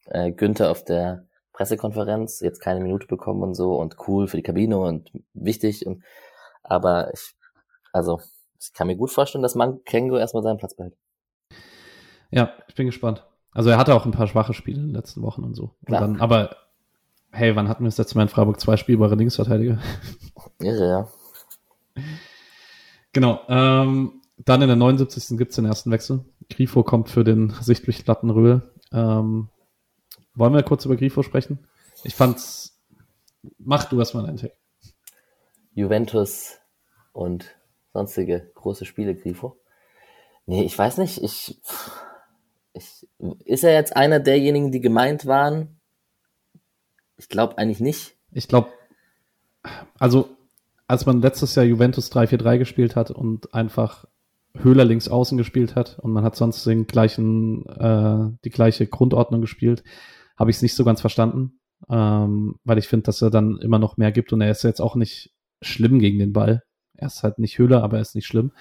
S1: Äh, Günther auf der Pressekonferenz jetzt keine Minute bekommen und so und cool für die Kabine und wichtig und aber ich, also ich kann mir gut vorstellen, dass Makengo erstmal seinen Platz behält.
S2: Ja, ich bin gespannt. Also er hatte auch ein paar schwache Spiele in den letzten Wochen und so. Und dann, aber hey, wann hatten wir das letzte Mal in Freiburg zwei spielbare Linksverteidiger?
S1: Irre, ja.
S2: Genau. Ähm, dann in der 79. gibt's den ersten Wechsel. Grifo kommt für den sichtlich glatten Röhl. Ähm, wollen wir kurz über Grifo sprechen? Ich fand's. Mach du erstmal einen Take.
S1: Juventus und sonstige große Spiele, Grifo. Nee, ich weiß nicht. Ich, ich, ist er jetzt einer derjenigen, die gemeint waren? Ich glaube eigentlich nicht.
S2: Ich glaube, also als man letztes Jahr Juventus 3-4-3 gespielt hat und einfach Höhler links außen gespielt hat und man hat sonst den gleichen, äh, die gleiche Grundordnung gespielt, habe ich es nicht so ganz verstanden, ähm, weil ich finde, dass er dann immer noch mehr gibt und er ist jetzt auch nicht schlimm gegen den Ball. Er ist halt nicht Höhler, aber er ist nicht schlimm.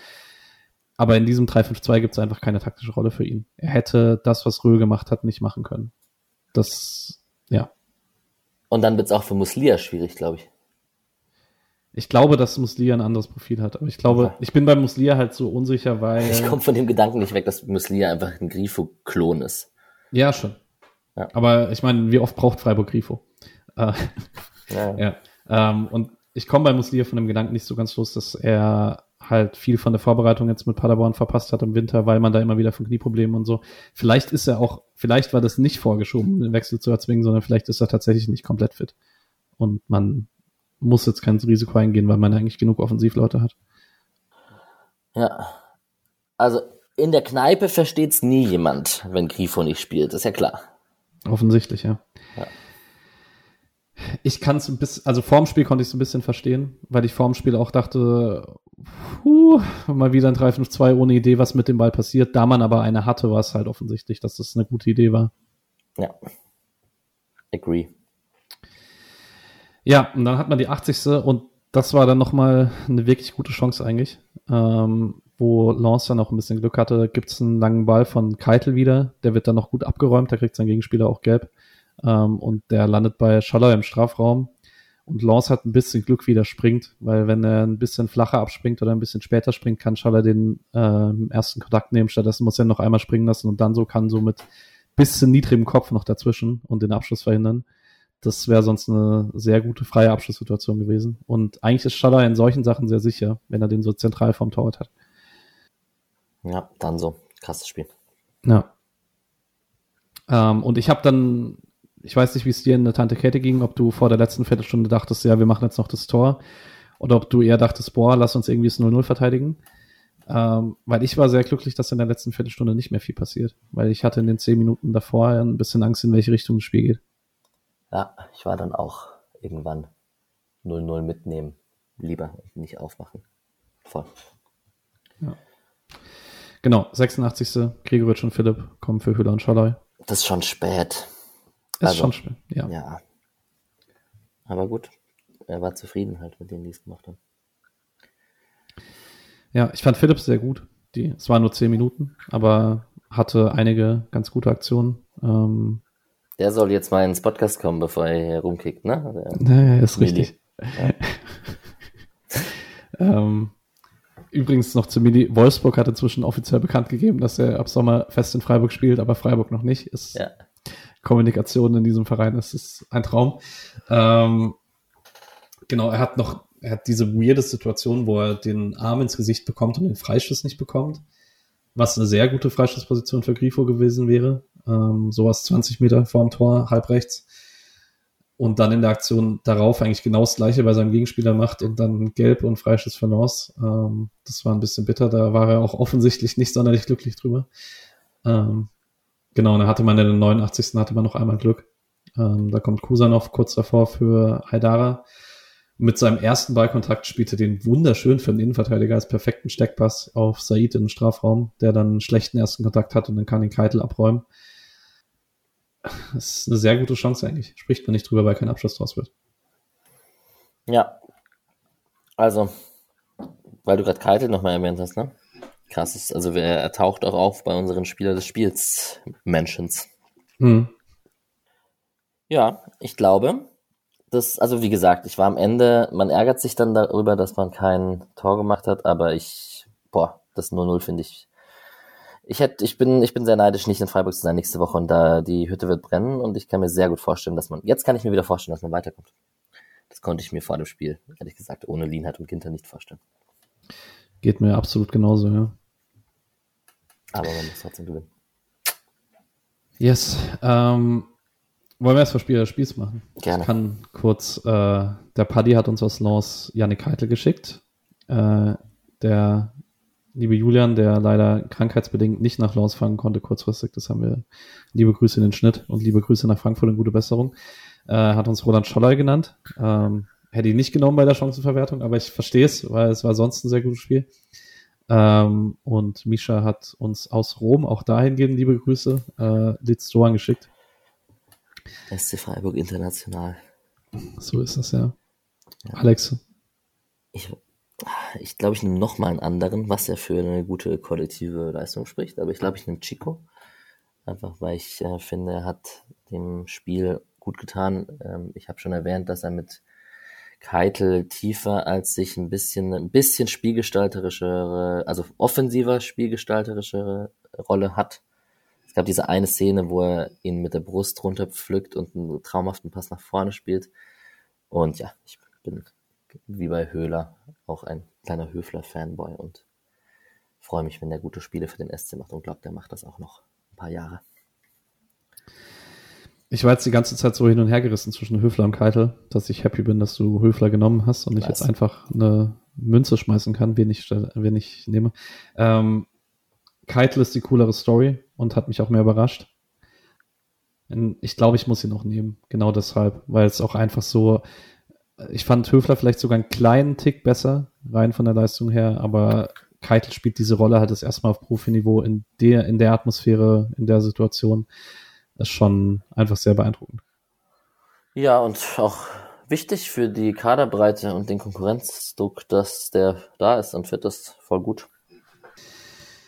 S2: Aber in diesem 3-5-2 gibt es einfach keine taktische Rolle für ihn. Er hätte das, was Röhl gemacht hat, nicht machen können. Das, ja.
S1: Und dann wird es auch für Muslia schwierig, glaube ich.
S2: Ich glaube, dass Muslia ein anderes Profil hat. Aber ich glaube, okay. ich bin bei Muslia halt so unsicher, weil.
S1: Ich komme von dem Gedanken nicht weg, dass Muslia einfach ein Grifo-Klon ist.
S2: Ja, schon. Ja. Aber ich meine, wie oft braucht Freiburg Grifo? Äh, ja. ja. Ähm, und ich komme bei Muslia von dem Gedanken nicht so ganz los, dass er halt viel von der Vorbereitung jetzt mit Paderborn verpasst hat im Winter, weil man da immer wieder von Knieproblemen und so. Vielleicht ist er auch, vielleicht war das nicht vorgeschoben, den Wechsel zu erzwingen, sondern vielleicht ist er tatsächlich nicht komplett fit. Und man muss jetzt kein Risiko eingehen, weil man eigentlich genug Offensivleute hat.
S1: Ja. Also in der Kneipe versteht's nie jemand, wenn Grifo nicht spielt, ist ja klar.
S2: Offensichtlich, ja. ja. Ich kann es ein bisschen, also vorm Spiel konnte ich es ein bisschen verstehen, weil ich vorm Spiel auch dachte, puh, mal wieder ein 3-5-2 ohne Idee, was mit dem Ball passiert. Da man aber eine hatte, war es halt offensichtlich, dass das eine gute Idee war.
S1: Ja. Agree.
S2: Ja, und dann hat man die 80. und das war dann nochmal eine wirklich gute Chance eigentlich, ähm, wo Lance dann auch ein bisschen Glück hatte. Gibt es einen langen Ball von Keitel wieder, der wird dann noch gut abgeräumt, da kriegt sein Gegenspieler auch gelb ähm, und der landet bei Schaller im Strafraum und Lance hat ein bisschen Glück, wie der springt, weil wenn er ein bisschen flacher abspringt oder ein bisschen später springt, kann Schaller den äh, ersten Kontakt nehmen. Stattdessen muss er noch einmal springen lassen und dann so kann so mit bisschen niedrigem Kopf noch dazwischen und den Abschluss verhindern. Das wäre sonst eine sehr gute freie Abschlusssituation gewesen. Und eigentlich ist Schaller in solchen Sachen sehr sicher, wenn er den so zentral vom Torwart hat.
S1: Ja, dann so. Krasses Spiel.
S2: Ja. Ähm, und ich habe dann, ich weiß nicht, wie es dir in der Tante Kette ging, ob du vor der letzten Viertelstunde dachtest, ja, wir machen jetzt noch das Tor. Oder ob du eher dachtest, boah, lass uns irgendwie das 0-0 verteidigen. Ähm, weil ich war sehr glücklich, dass in der letzten Viertelstunde nicht mehr viel passiert. Weil ich hatte in den zehn Minuten davor ein bisschen Angst, in welche Richtung das Spiel geht.
S1: Ja, ich war dann auch irgendwann 0-0 mitnehmen. Lieber nicht aufmachen. Voll.
S2: Ja. Genau, 86. Gregoritsch und Philipp kommen für Hüller und Schalay.
S1: Das ist schon spät.
S2: Ist also, schon spät, ja.
S1: Ja. Aber gut, er war zufrieden halt mit denen, die es gemacht haben.
S2: Ja, ich fand Philipp sehr gut. Die, es waren nur 10 Minuten, aber hatte einige ganz gute Aktionen. Ähm,
S1: der soll jetzt mal ins Podcast kommen, bevor er hier rumkickt, ne?
S2: Der ja, ist richtig. Ja. ähm, übrigens noch zu Mini. Wolfsburg hat inzwischen offiziell bekannt gegeben, dass er ab Sommer fest in Freiburg spielt, aber Freiburg noch nicht. Ist ja. Kommunikation in diesem Verein ist, ist ein Traum. Ähm, genau, er hat noch, er hat diese weirde Situation, wo er den Arm ins Gesicht bekommt und den Freischuss nicht bekommt. Was eine sehr gute Freischussposition für Grifo gewesen wäre ähm, sowas 20 Meter vorm Tor, halb rechts. und dann in der Aktion darauf eigentlich genau das gleiche bei seinem Gegenspieler macht und dann gelb und Freischuss für. Ähm, das war ein bisschen bitter, da war er auch offensichtlich nicht sonderlich glücklich drüber. Ähm, genau, dann hatte man in den 89. hatte man noch einmal Glück. Ähm, da kommt Kusanov kurz davor für Haidara. Mit seinem ersten Ballkontakt spielte den wunderschön für den Innenverteidiger als perfekten Steckpass auf Said in den Strafraum, der dann einen schlechten ersten Kontakt hat und dann kann den Keitel abräumen. Das ist eine sehr gute Chance eigentlich. Spricht man nicht drüber, weil kein Abschluss draus wird.
S1: Ja. Also, weil du gerade Keitel nochmal erwähnt hast, ne? Krass ist, also er taucht auch auf bei unseren Spieler des Spiels Mentions. Hm. Ja, ich glaube, das, also wie gesagt, ich war am Ende, man ärgert sich dann darüber, dass man kein Tor gemacht hat, aber ich, boah, das 0-0 finde ich. Ich hätte, ich bin, ich bin sehr neidisch, nicht in Freiburg zu sein nächste Woche und da die Hütte wird brennen und ich kann mir sehr gut vorstellen, dass man, jetzt kann ich mir wieder vorstellen, dass man weiterkommt. Das konnte ich mir vor dem Spiel, ehrlich gesagt, ohne Lienhardt und Ginter nicht vorstellen.
S2: Geht mir absolut genauso, ja.
S1: Aber man muss trotzdem gewinnen.
S2: Yes, ähm, wollen wir erst mal Spieler des Spiels machen?
S1: Gerne.
S2: Ich kann kurz, äh, der Paddy hat uns aus Lens Janik Heitel geschickt. Äh, der liebe Julian, der leider krankheitsbedingt nicht nach Lens fahren konnte, kurzfristig, das haben wir, liebe Grüße in den Schnitt und liebe Grüße nach Frankfurt und gute Besserung, äh, hat uns Roland Scholler genannt. Ähm, hätte ich nicht genommen bei der Chancenverwertung, aber ich verstehe es, weil es war sonst ein sehr gutes Spiel. Ähm, und Misha hat uns aus Rom auch dahingehend liebe Grüße, äh, Litz Doan geschickt.
S1: SC Freiburg International.
S2: So ist das, ja. ja. Alex.
S1: Ich, ich glaube, ich nehme nochmal einen anderen, was ja für eine gute kollektive Leistung spricht. Aber ich glaube, ich nehme Chico. Einfach weil ich äh, finde, er hat dem Spiel gut getan. Ähm, ich habe schon erwähnt, dass er mit Keitel tiefer als sich ein bisschen, ein bisschen spielgestalterischere, also offensiver spielgestalterischere Rolle hat gab diese eine Szene, wo er ihn mit der Brust runterpflückt und einen traumhaften Pass nach vorne spielt. Und ja, ich bin wie bei Höhler auch ein kleiner Höfler-Fanboy und freue mich, wenn der gute Spiele für den SC macht und glaube, der macht das auch noch ein paar Jahre.
S2: Ich war jetzt die ganze Zeit so hin und her gerissen zwischen Höfler und Keitel, dass ich happy bin, dass du Höfler genommen hast und ich jetzt einfach eine Münze schmeißen kann, wen ich, wen ich nehme. Ähm, Keitel ist die coolere Story und hat mich auch mehr überrascht. Ich glaube, ich muss ihn noch nehmen. Genau deshalb, weil es auch einfach so, ich fand Höfler vielleicht sogar einen kleinen Tick besser, rein von der Leistung her, aber Keitel spielt diese Rolle halt das erstmal auf Profiniveau in der, in der Atmosphäre, in der Situation. Ist schon einfach sehr beeindruckend.
S1: Ja, und auch wichtig für die Kaderbreite und den Konkurrenzdruck, dass der da ist und fit ist, voll gut.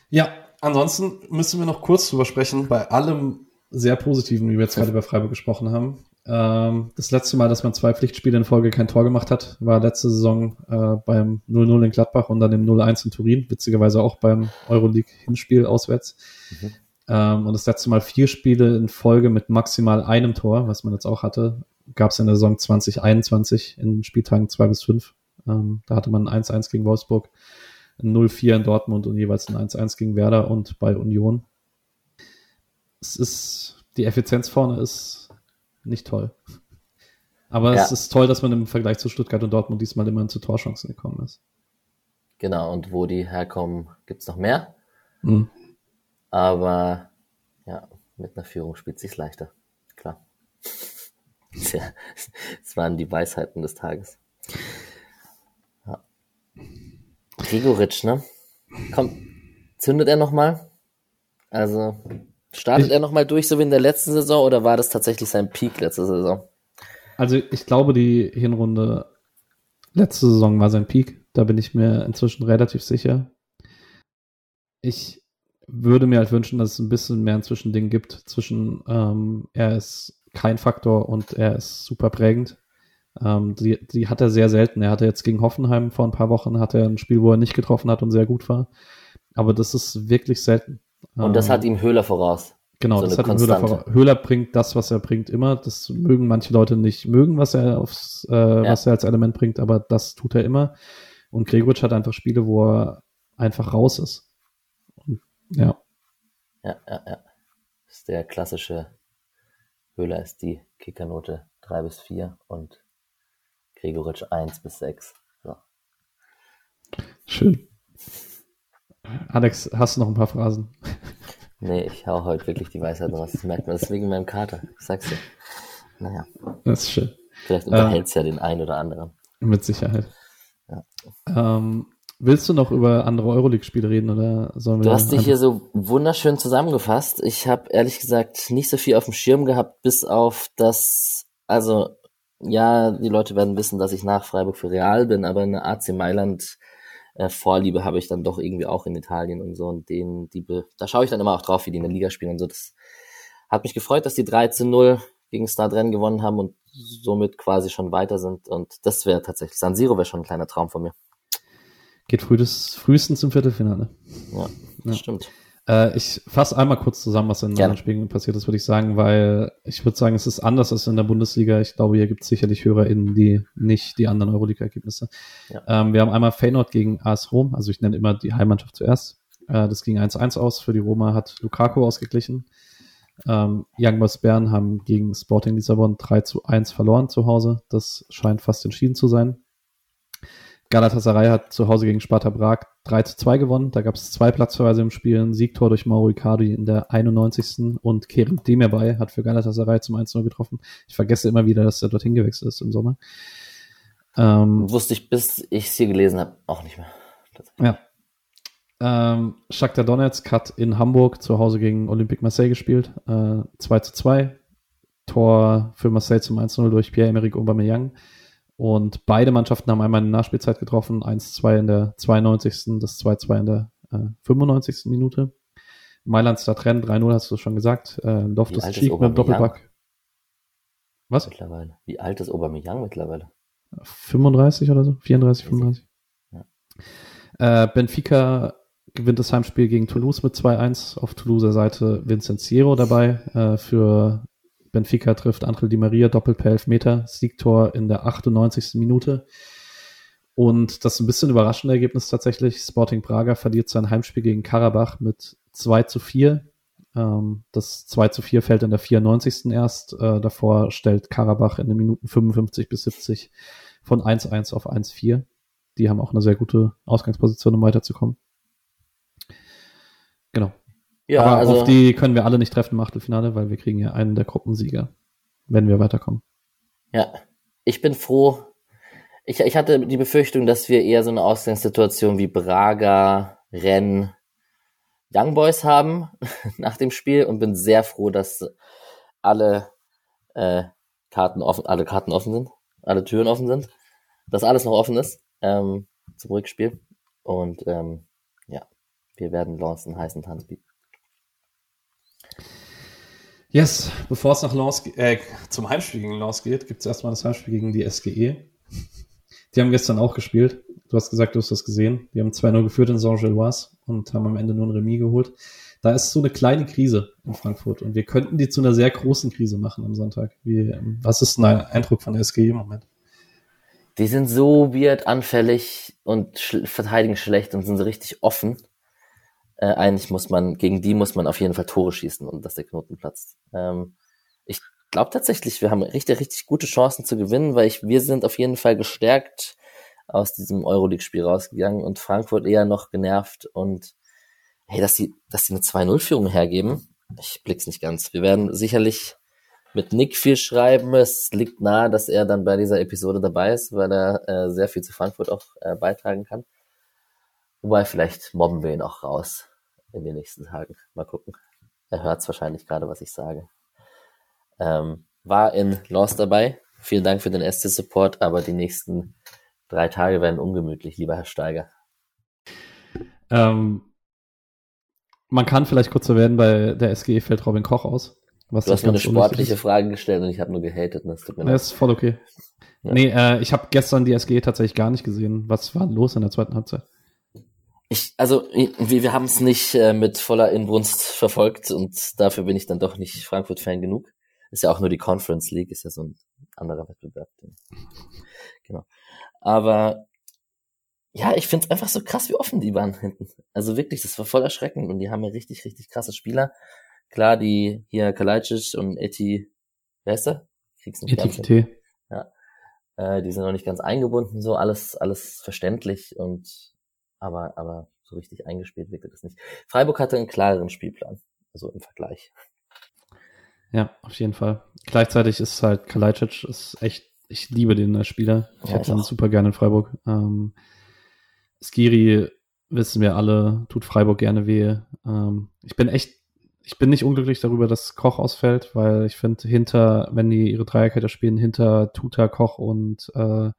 S2: Ja, ansonsten müssen wir noch kurz drüber sprechen, bei allem sehr Positiven, wie wir jetzt gerade über Freiburg gesprochen haben. Ähm, das letzte Mal, dass man zwei Pflichtspiele in Folge kein Tor gemacht hat, war letzte Saison äh, beim 0-0 in Gladbach und dann im 0-1 in Turin, witzigerweise auch beim Euroleague-Hinspiel auswärts. Mhm. Ähm, und das letzte Mal vier Spiele in Folge mit maximal einem Tor, was man jetzt auch hatte, gab es in der Saison 2021 in Spieltagen zwei bis fünf. Ähm, da hatte man 1-1 gegen Wolfsburg, 0-4 in Dortmund und jeweils ein 1-1 gegen Werder und bei Union. Es ist, die Effizienz vorne ist nicht toll. Aber ja. es ist toll, dass man im Vergleich zu Stuttgart und Dortmund diesmal immer zu Torchancen gekommen ist.
S1: Genau, und wo die herkommen, gibt's noch mehr. Mhm. Aber ja, mit einer Führung spielt sich's leichter. Klar. ja, das waren die Weisheiten des Tages. Gregoritsch, ne? Komm, zündet er nochmal? Also, startet ich, er nochmal durch, so wie in der letzten Saison, oder war das tatsächlich sein Peak letzte Saison?
S2: Also, ich glaube, die Hinrunde letzte Saison war sein Peak. Da bin ich mir inzwischen relativ sicher. Ich würde mir halt wünschen, dass es ein bisschen mehr ein Zwischending gibt zwischen ähm, er ist kein Faktor und er ist super prägend. Ähm, die, die hat er sehr selten. Er hatte jetzt gegen Hoffenheim vor ein paar Wochen hatte er ein Spiel, wo er nicht getroffen hat und sehr gut war. Aber das ist wirklich selten.
S1: Und das ähm, hat ihm Höhler voraus.
S2: Genau, so das hat ihm Höhler voraus. Höhler bringt das, was er bringt, immer. Das mögen manche Leute nicht mögen, was er aufs, äh, ja. was er als Element bringt, aber das tut er immer. Und Gregoritsch hat einfach Spiele, wo er einfach raus ist. Ja.
S1: Ja, ja, ja. Das ist der klassische Höhler ist die Kickernote drei bis vier und Gregoritsch eins bis sechs. So.
S2: Schön. Alex, hast du noch ein paar Phrasen?
S1: Nee, ich hau heute wirklich die Weisheit raus. Das merkt man. Das ist wegen meinem Kater. Ich sag's dir. Naja.
S2: Das ist schön.
S1: Vielleicht unterhält's äh, ja den einen oder anderen.
S2: Mit Sicherheit. Ja. Ähm, willst du noch über andere Euroleague-Spiele reden oder sollen wir?
S1: Du hast dich hier so wunderschön zusammengefasst. Ich habe ehrlich gesagt nicht so viel auf dem Schirm gehabt, bis auf das, also ja, die Leute werden wissen, dass ich nach Freiburg für Real bin, aber eine AC Mailand äh, Vorliebe habe ich dann doch irgendwie auch in Italien und so und den, die, da schaue ich dann immer auch drauf, wie die in der Liga spielen und so. Das hat mich gefreut, dass die 13-0 gegen Stadren gewonnen haben und somit quasi schon weiter sind und das wäre tatsächlich, San Siro wäre schon ein kleiner Traum von mir.
S2: Geht früh des, frühestens zum Viertelfinale.
S1: Ja, ja. stimmt.
S2: Äh, ich fasse einmal kurz zusammen, was in den anderen Spielen passiert ist, würde ich sagen, weil ich würde sagen, es ist anders als in der Bundesliga. Ich glaube, hier gibt es sicherlich HörerInnen, die nicht die anderen Euroleague-Ergebnisse. Ja. Ähm, wir haben einmal Feyenoord gegen AS Rom, also ich nenne immer die Heimmannschaft zuerst. Äh, das ging 1-1 aus. Für die Roma hat Lukaku ausgeglichen. Ähm, Young Boys Bern haben gegen Sporting Lissabon 3 zu 1 verloren zu Hause. Das scheint fast entschieden zu sein. Galatasaray hat zu Hause gegen Sparta Prag 3 zu 2 gewonnen. Da gab es zwei Platzverweise im Spiel. Ein Siegtor durch Mauro Icardi in der 91. Und Kerem Demirbay hat für Galatasaray zum 1-0 getroffen. Ich vergesse immer wieder, dass er dorthin gewechselt ist im Sommer.
S1: Ähm, Wusste ich, bis ich es hier gelesen habe, auch nicht mehr.
S2: Ja. Ähm, Shakhtar Donetsk hat in Hamburg zu Hause gegen Olympique Marseille gespielt. Äh, 2 zu 2. Tor für Marseille zum 1-0 durch Pierre-Emerick Aubameyang. Und beide Mannschaften haben einmal in der Nachspielzeit getroffen, 1-2 in der 92., das 2-2 in der äh, 95. Minute. Mailand Stadtrennen 3-0, hast du schon gesagt. Äh, Loftus Cheek mit dem Doppelpack.
S1: Was? Mittlerweile. Wie alt ist Aubameyang mittlerweile?
S2: 35 oder so? 34, 35. Ja. Äh, Benfica gewinnt das Heimspiel gegen Toulouse mit 2-1. Auf Toulouser Seite Vincent Ciero dabei. Äh, für Benfica trifft Angel Di Maria doppelt per Elfmeter, Siegtor in der 98. Minute. Und das ist ein bisschen überraschende Ergebnis tatsächlich. Sporting Braga verliert sein Heimspiel gegen Karabach mit 2 zu 4. Ähm, das 2 zu 4 fällt in der 94. erst. Äh, davor stellt Karabach in den Minuten 55 bis 70 von 1-1 auf 1-4. Die haben auch eine sehr gute Ausgangsposition, um weiterzukommen. Genau. Ja, Aber also, auf die können wir alle nicht treffen im Achtelfinale, weil wir kriegen ja einen der Gruppensieger, wenn wir weiterkommen.
S1: Ja, ich bin froh. Ich, ich hatte die Befürchtung, dass wir eher so eine Ausgangssituation wie Braga, Rennes, Young Boys haben nach dem Spiel und bin sehr froh, dass alle äh, Karten offen, alle Karten offen sind, alle Türen offen sind, dass alles noch offen ist ähm, zum Rückspiel und ähm, ja, wir werden einen heißen Tanz bieten.
S2: Yes, bevor es nach Lens, äh, zum Heimspiel gegen Lens geht, gibt es erstmal das Heimspiel gegen die SGE. Die haben gestern auch gespielt. Du hast gesagt, du hast das gesehen. Die haben 2-0 geführt in Saint-Gilloise und haben am Ende nur ein Remis geholt. Da ist so eine kleine Krise in Frankfurt und wir könnten die zu einer sehr großen Krise machen am Sonntag. Wie, was ist dein Eindruck von der SGE im Moment?
S1: Die sind so weird anfällig und sch verteidigen schlecht und sind so richtig offen äh, eigentlich muss man, gegen die muss man auf jeden Fall Tore schießen und dass der Knoten platzt. Ähm, ich glaube tatsächlich, wir haben richtig, richtig gute Chancen zu gewinnen, weil ich, wir sind auf jeden Fall gestärkt aus diesem Euroleague-Spiel rausgegangen und Frankfurt eher noch genervt und hey, dass sie, dass sie eine 2-0-Führung hergeben, ich blick's nicht ganz. Wir werden sicherlich mit Nick viel schreiben. Es liegt nahe, dass er dann bei dieser Episode dabei ist, weil er äh, sehr viel zu Frankfurt auch äh, beitragen kann. Wobei vielleicht mobben wir ihn auch raus in den nächsten Tagen. Mal gucken. Er hört wahrscheinlich gerade, was ich sage. Ähm, war in Lost dabei. Vielen Dank für den SC-Support, aber die nächsten drei Tage werden ungemütlich, lieber Herr Steiger.
S2: Ähm, man kann vielleicht kurz erwähnen, bei der SGE fällt Robin Koch aus.
S1: Was du hast mir eine sportliche Frage gestellt und ich habe nur gehatet. Das tut mir
S2: leid. Das ist voll okay. Ja. Nee, äh, ich habe gestern die SGE tatsächlich gar nicht gesehen. Was war los in der zweiten Halbzeit?
S1: Ich, also wir, wir haben es nicht äh, mit voller Inbrunst verfolgt und dafür bin ich dann doch nicht Frankfurt-Fan genug. Ist ja auch nur die Conference League, ist ja so ein anderer Wettbewerb. Genau. Aber ja, ich finde es einfach so krass, wie offen die waren hinten. Also wirklich, das war voll erschreckend und die haben ja richtig, richtig krasse Spieler. Klar, die hier Kalajdzic und Eti, wer ist der? krieg's nicht hin.
S2: Etikette.
S1: Äh, die sind noch nicht ganz eingebunden, so alles, alles verständlich und aber, aber so richtig eingespielt wirkte das nicht. Freiburg hatte einen klareren Spielplan, also im Vergleich.
S2: Ja, auf jeden Fall. Gleichzeitig ist halt Kalajdzic ist echt, ich liebe den als Spieler. Ich
S1: Ja,
S2: hätte ihn super gerne in Freiburg. Ähm, Skiri wissen wir alle, tut Freiburg gerne weh. Ähm, ich bin echt, ich bin nicht unglücklich darüber, dass Koch ausfällt, weil ich finde, hinter, wenn die ihre Dreierkette spielen, hinter Tuta, Koch und äh,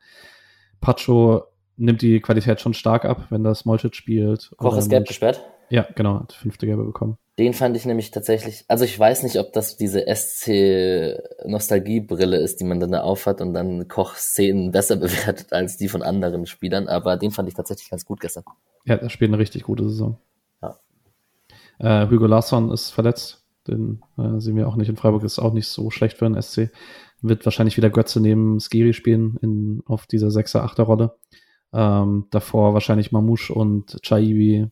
S2: Pacho nimmt die Qualität schon stark ab, wenn das Molchit spielt.
S1: Koch ist gelb gesperrt.
S2: Ja, genau, hat fünfte Gelbe bekommen.
S1: Den fand ich nämlich tatsächlich, also ich weiß nicht, ob das diese SC-Nostalgiebrille ist, die man dann da aufhat und dann Koch-Szenen besser bewertet als die von anderen Spielern, aber den fand ich tatsächlich ganz gut gestern.
S2: Ja, er spielt eine richtig gute Saison.
S1: Ja.
S2: Äh, Hugo Larsson ist verletzt. Den äh, sehen wir auch nicht in Freiburg. Ist auch nicht so schlecht für einen SC. Wird wahrscheinlich wieder Götze neben Skiri spielen in, auf dieser 6er, 8er Rolle. Ähm, davor wahrscheinlich Mamouche und Chaibi.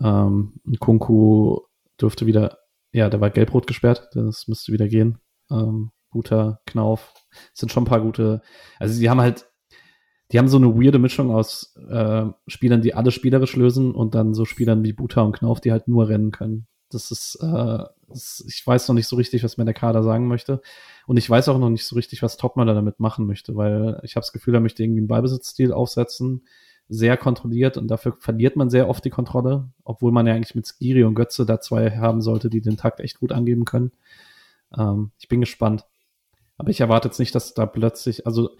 S2: Ähm, Kunku dürfte wieder, ja, der war gelb-rot gesperrt. Das müsste wieder gehen. Ähm, Buta, Knauf. Sind schon ein paar gute. Also sie haben halt die haben so eine weirde Mischung aus äh, Spielern, die alles spielerisch lösen und dann so Spielern wie Buta und Knauf, die halt nur rennen können. Das ist, äh, ich weiß noch nicht so richtig, was mir der Kader sagen möchte. Und ich weiß auch noch nicht so richtig, was da damit machen möchte, weil ich habe das Gefühl, er möchte irgendwie einen Ballbesitzstil aufsetzen, sehr kontrolliert und dafür verliert man sehr oft die Kontrolle, obwohl man ja eigentlich mit Skiri und Götze da zwei haben sollte, die den Takt echt gut angeben können. Ähm, ich bin gespannt. Aber ich erwarte jetzt nicht, dass da plötzlich, also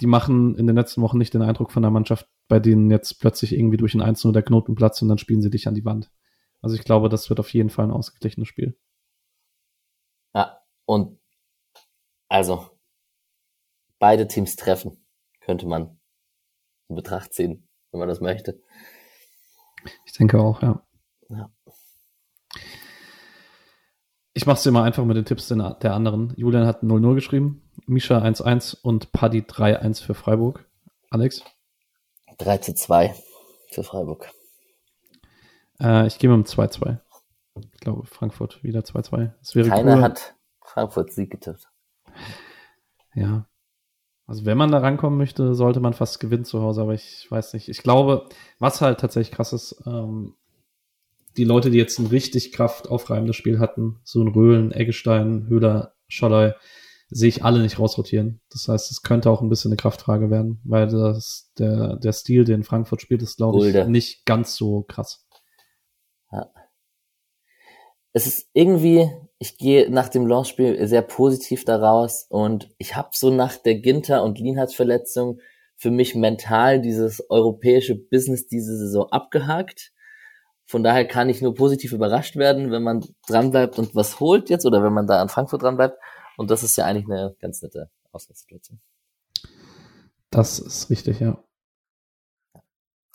S2: die machen in den letzten Wochen nicht den Eindruck von der Mannschaft, bei denen jetzt plötzlich irgendwie durch ein 1 der Knoten platzt und dann spielen sie dich an die Wand. Also ich glaube, das wird auf jeden Fall ein ausgeglichenes Spiel.
S1: Ja, und also beide Teams treffen, könnte man in Betracht ziehen, wenn man das möchte.
S2: Ich denke auch, ja.
S1: Ja.
S2: Ich mache es dir mal einfach mit den Tipps der anderen. Julian hat 0-0 geschrieben, Misha 1-1 und Paddy 3-1 für Freiburg. Alex?
S1: 3 zu 2 für Freiburg.
S2: Äh, ich gehe mit dem 2-2. Ich glaube, Frankfurt wieder 2-2. Das wäre
S1: Keiner
S2: cool.
S1: hat Frankfurt Sieg getippt.
S2: Ja. Also wenn man da rankommen möchte, sollte man fast gewinnen zu Hause, aber ich weiß nicht. Ich glaube, was halt tatsächlich krass ist, ähm, die Leute, die jetzt ein richtig kraftaufreibendes Spiel hatten, so ein Röhlen, Eggestein, Höhler, Scholley, sehe ich alle nicht rausrotieren. Das heißt, es könnte auch ein bisschen eine Kraftfrage werden, weil das, der, der Stil, den Frankfurt spielt, ist, glaube ich, nicht ganz so krass.
S1: Es ist irgendwie, ich gehe nach dem Launchspiel sehr positiv daraus und ich habe so nach der Ginter und Lienhardt Verletzung für mich mental dieses europäische Business diese Saison abgehakt. Von daher kann ich nur positiv überrascht werden, wenn man dranbleibt und was holt jetzt oder wenn man da an Frankfurt dranbleibt. Und das ist ja eigentlich eine ganz nette Ausgangssituation.
S2: Das ist richtig, ja.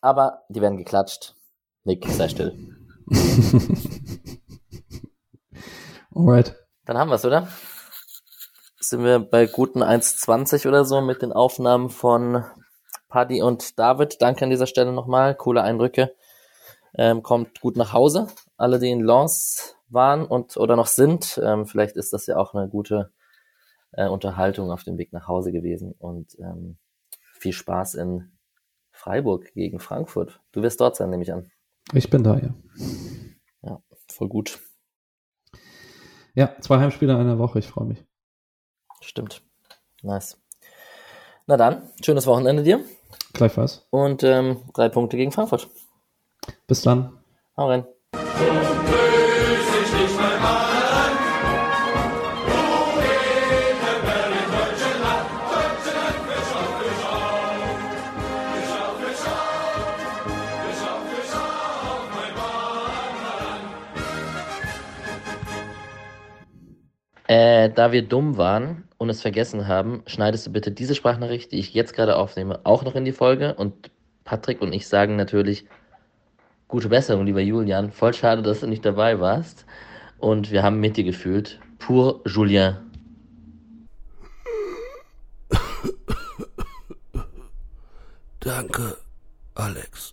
S1: Aber die werden geklatscht. Nick, sei still.
S2: Alright.
S1: Dann haben wir's, oder? Sind wir bei guten 1,20 oder so mit den Aufnahmen von Paddy und David. Danke an dieser Stelle nochmal. Coole Eindrücke. Ähm, kommt gut nach Hause. Alle, die in Lens waren und oder noch sind. Ähm, vielleicht ist das ja auch eine gute äh, Unterhaltung auf dem Weg nach Hause gewesen. Und ähm, viel Spaß in Freiburg gegen Frankfurt. Du wirst dort sein, nehme ich an.
S2: Ich bin da, ja.
S1: Ja, voll gut.
S2: Ja, zwei Heimspiele in einer Woche, ich freue mich.
S1: Stimmt. Nice. Na dann, schönes Wochenende dir.
S2: Gleichfalls.
S1: Und ähm, drei Punkte gegen Frankfurt.
S2: Bis dann.
S1: Hau rein. Da wir dumm waren und es vergessen haben, schneidest du bitte diese Sprachnachricht, die ich jetzt gerade aufnehme, auch noch in die Folge. Und Patrick und ich sagen natürlich gute Besserung, lieber Julian. Voll schade, dass du nicht dabei warst. Und wir haben mit dir gefühlt. Pour Julien.
S5: Danke, Alex.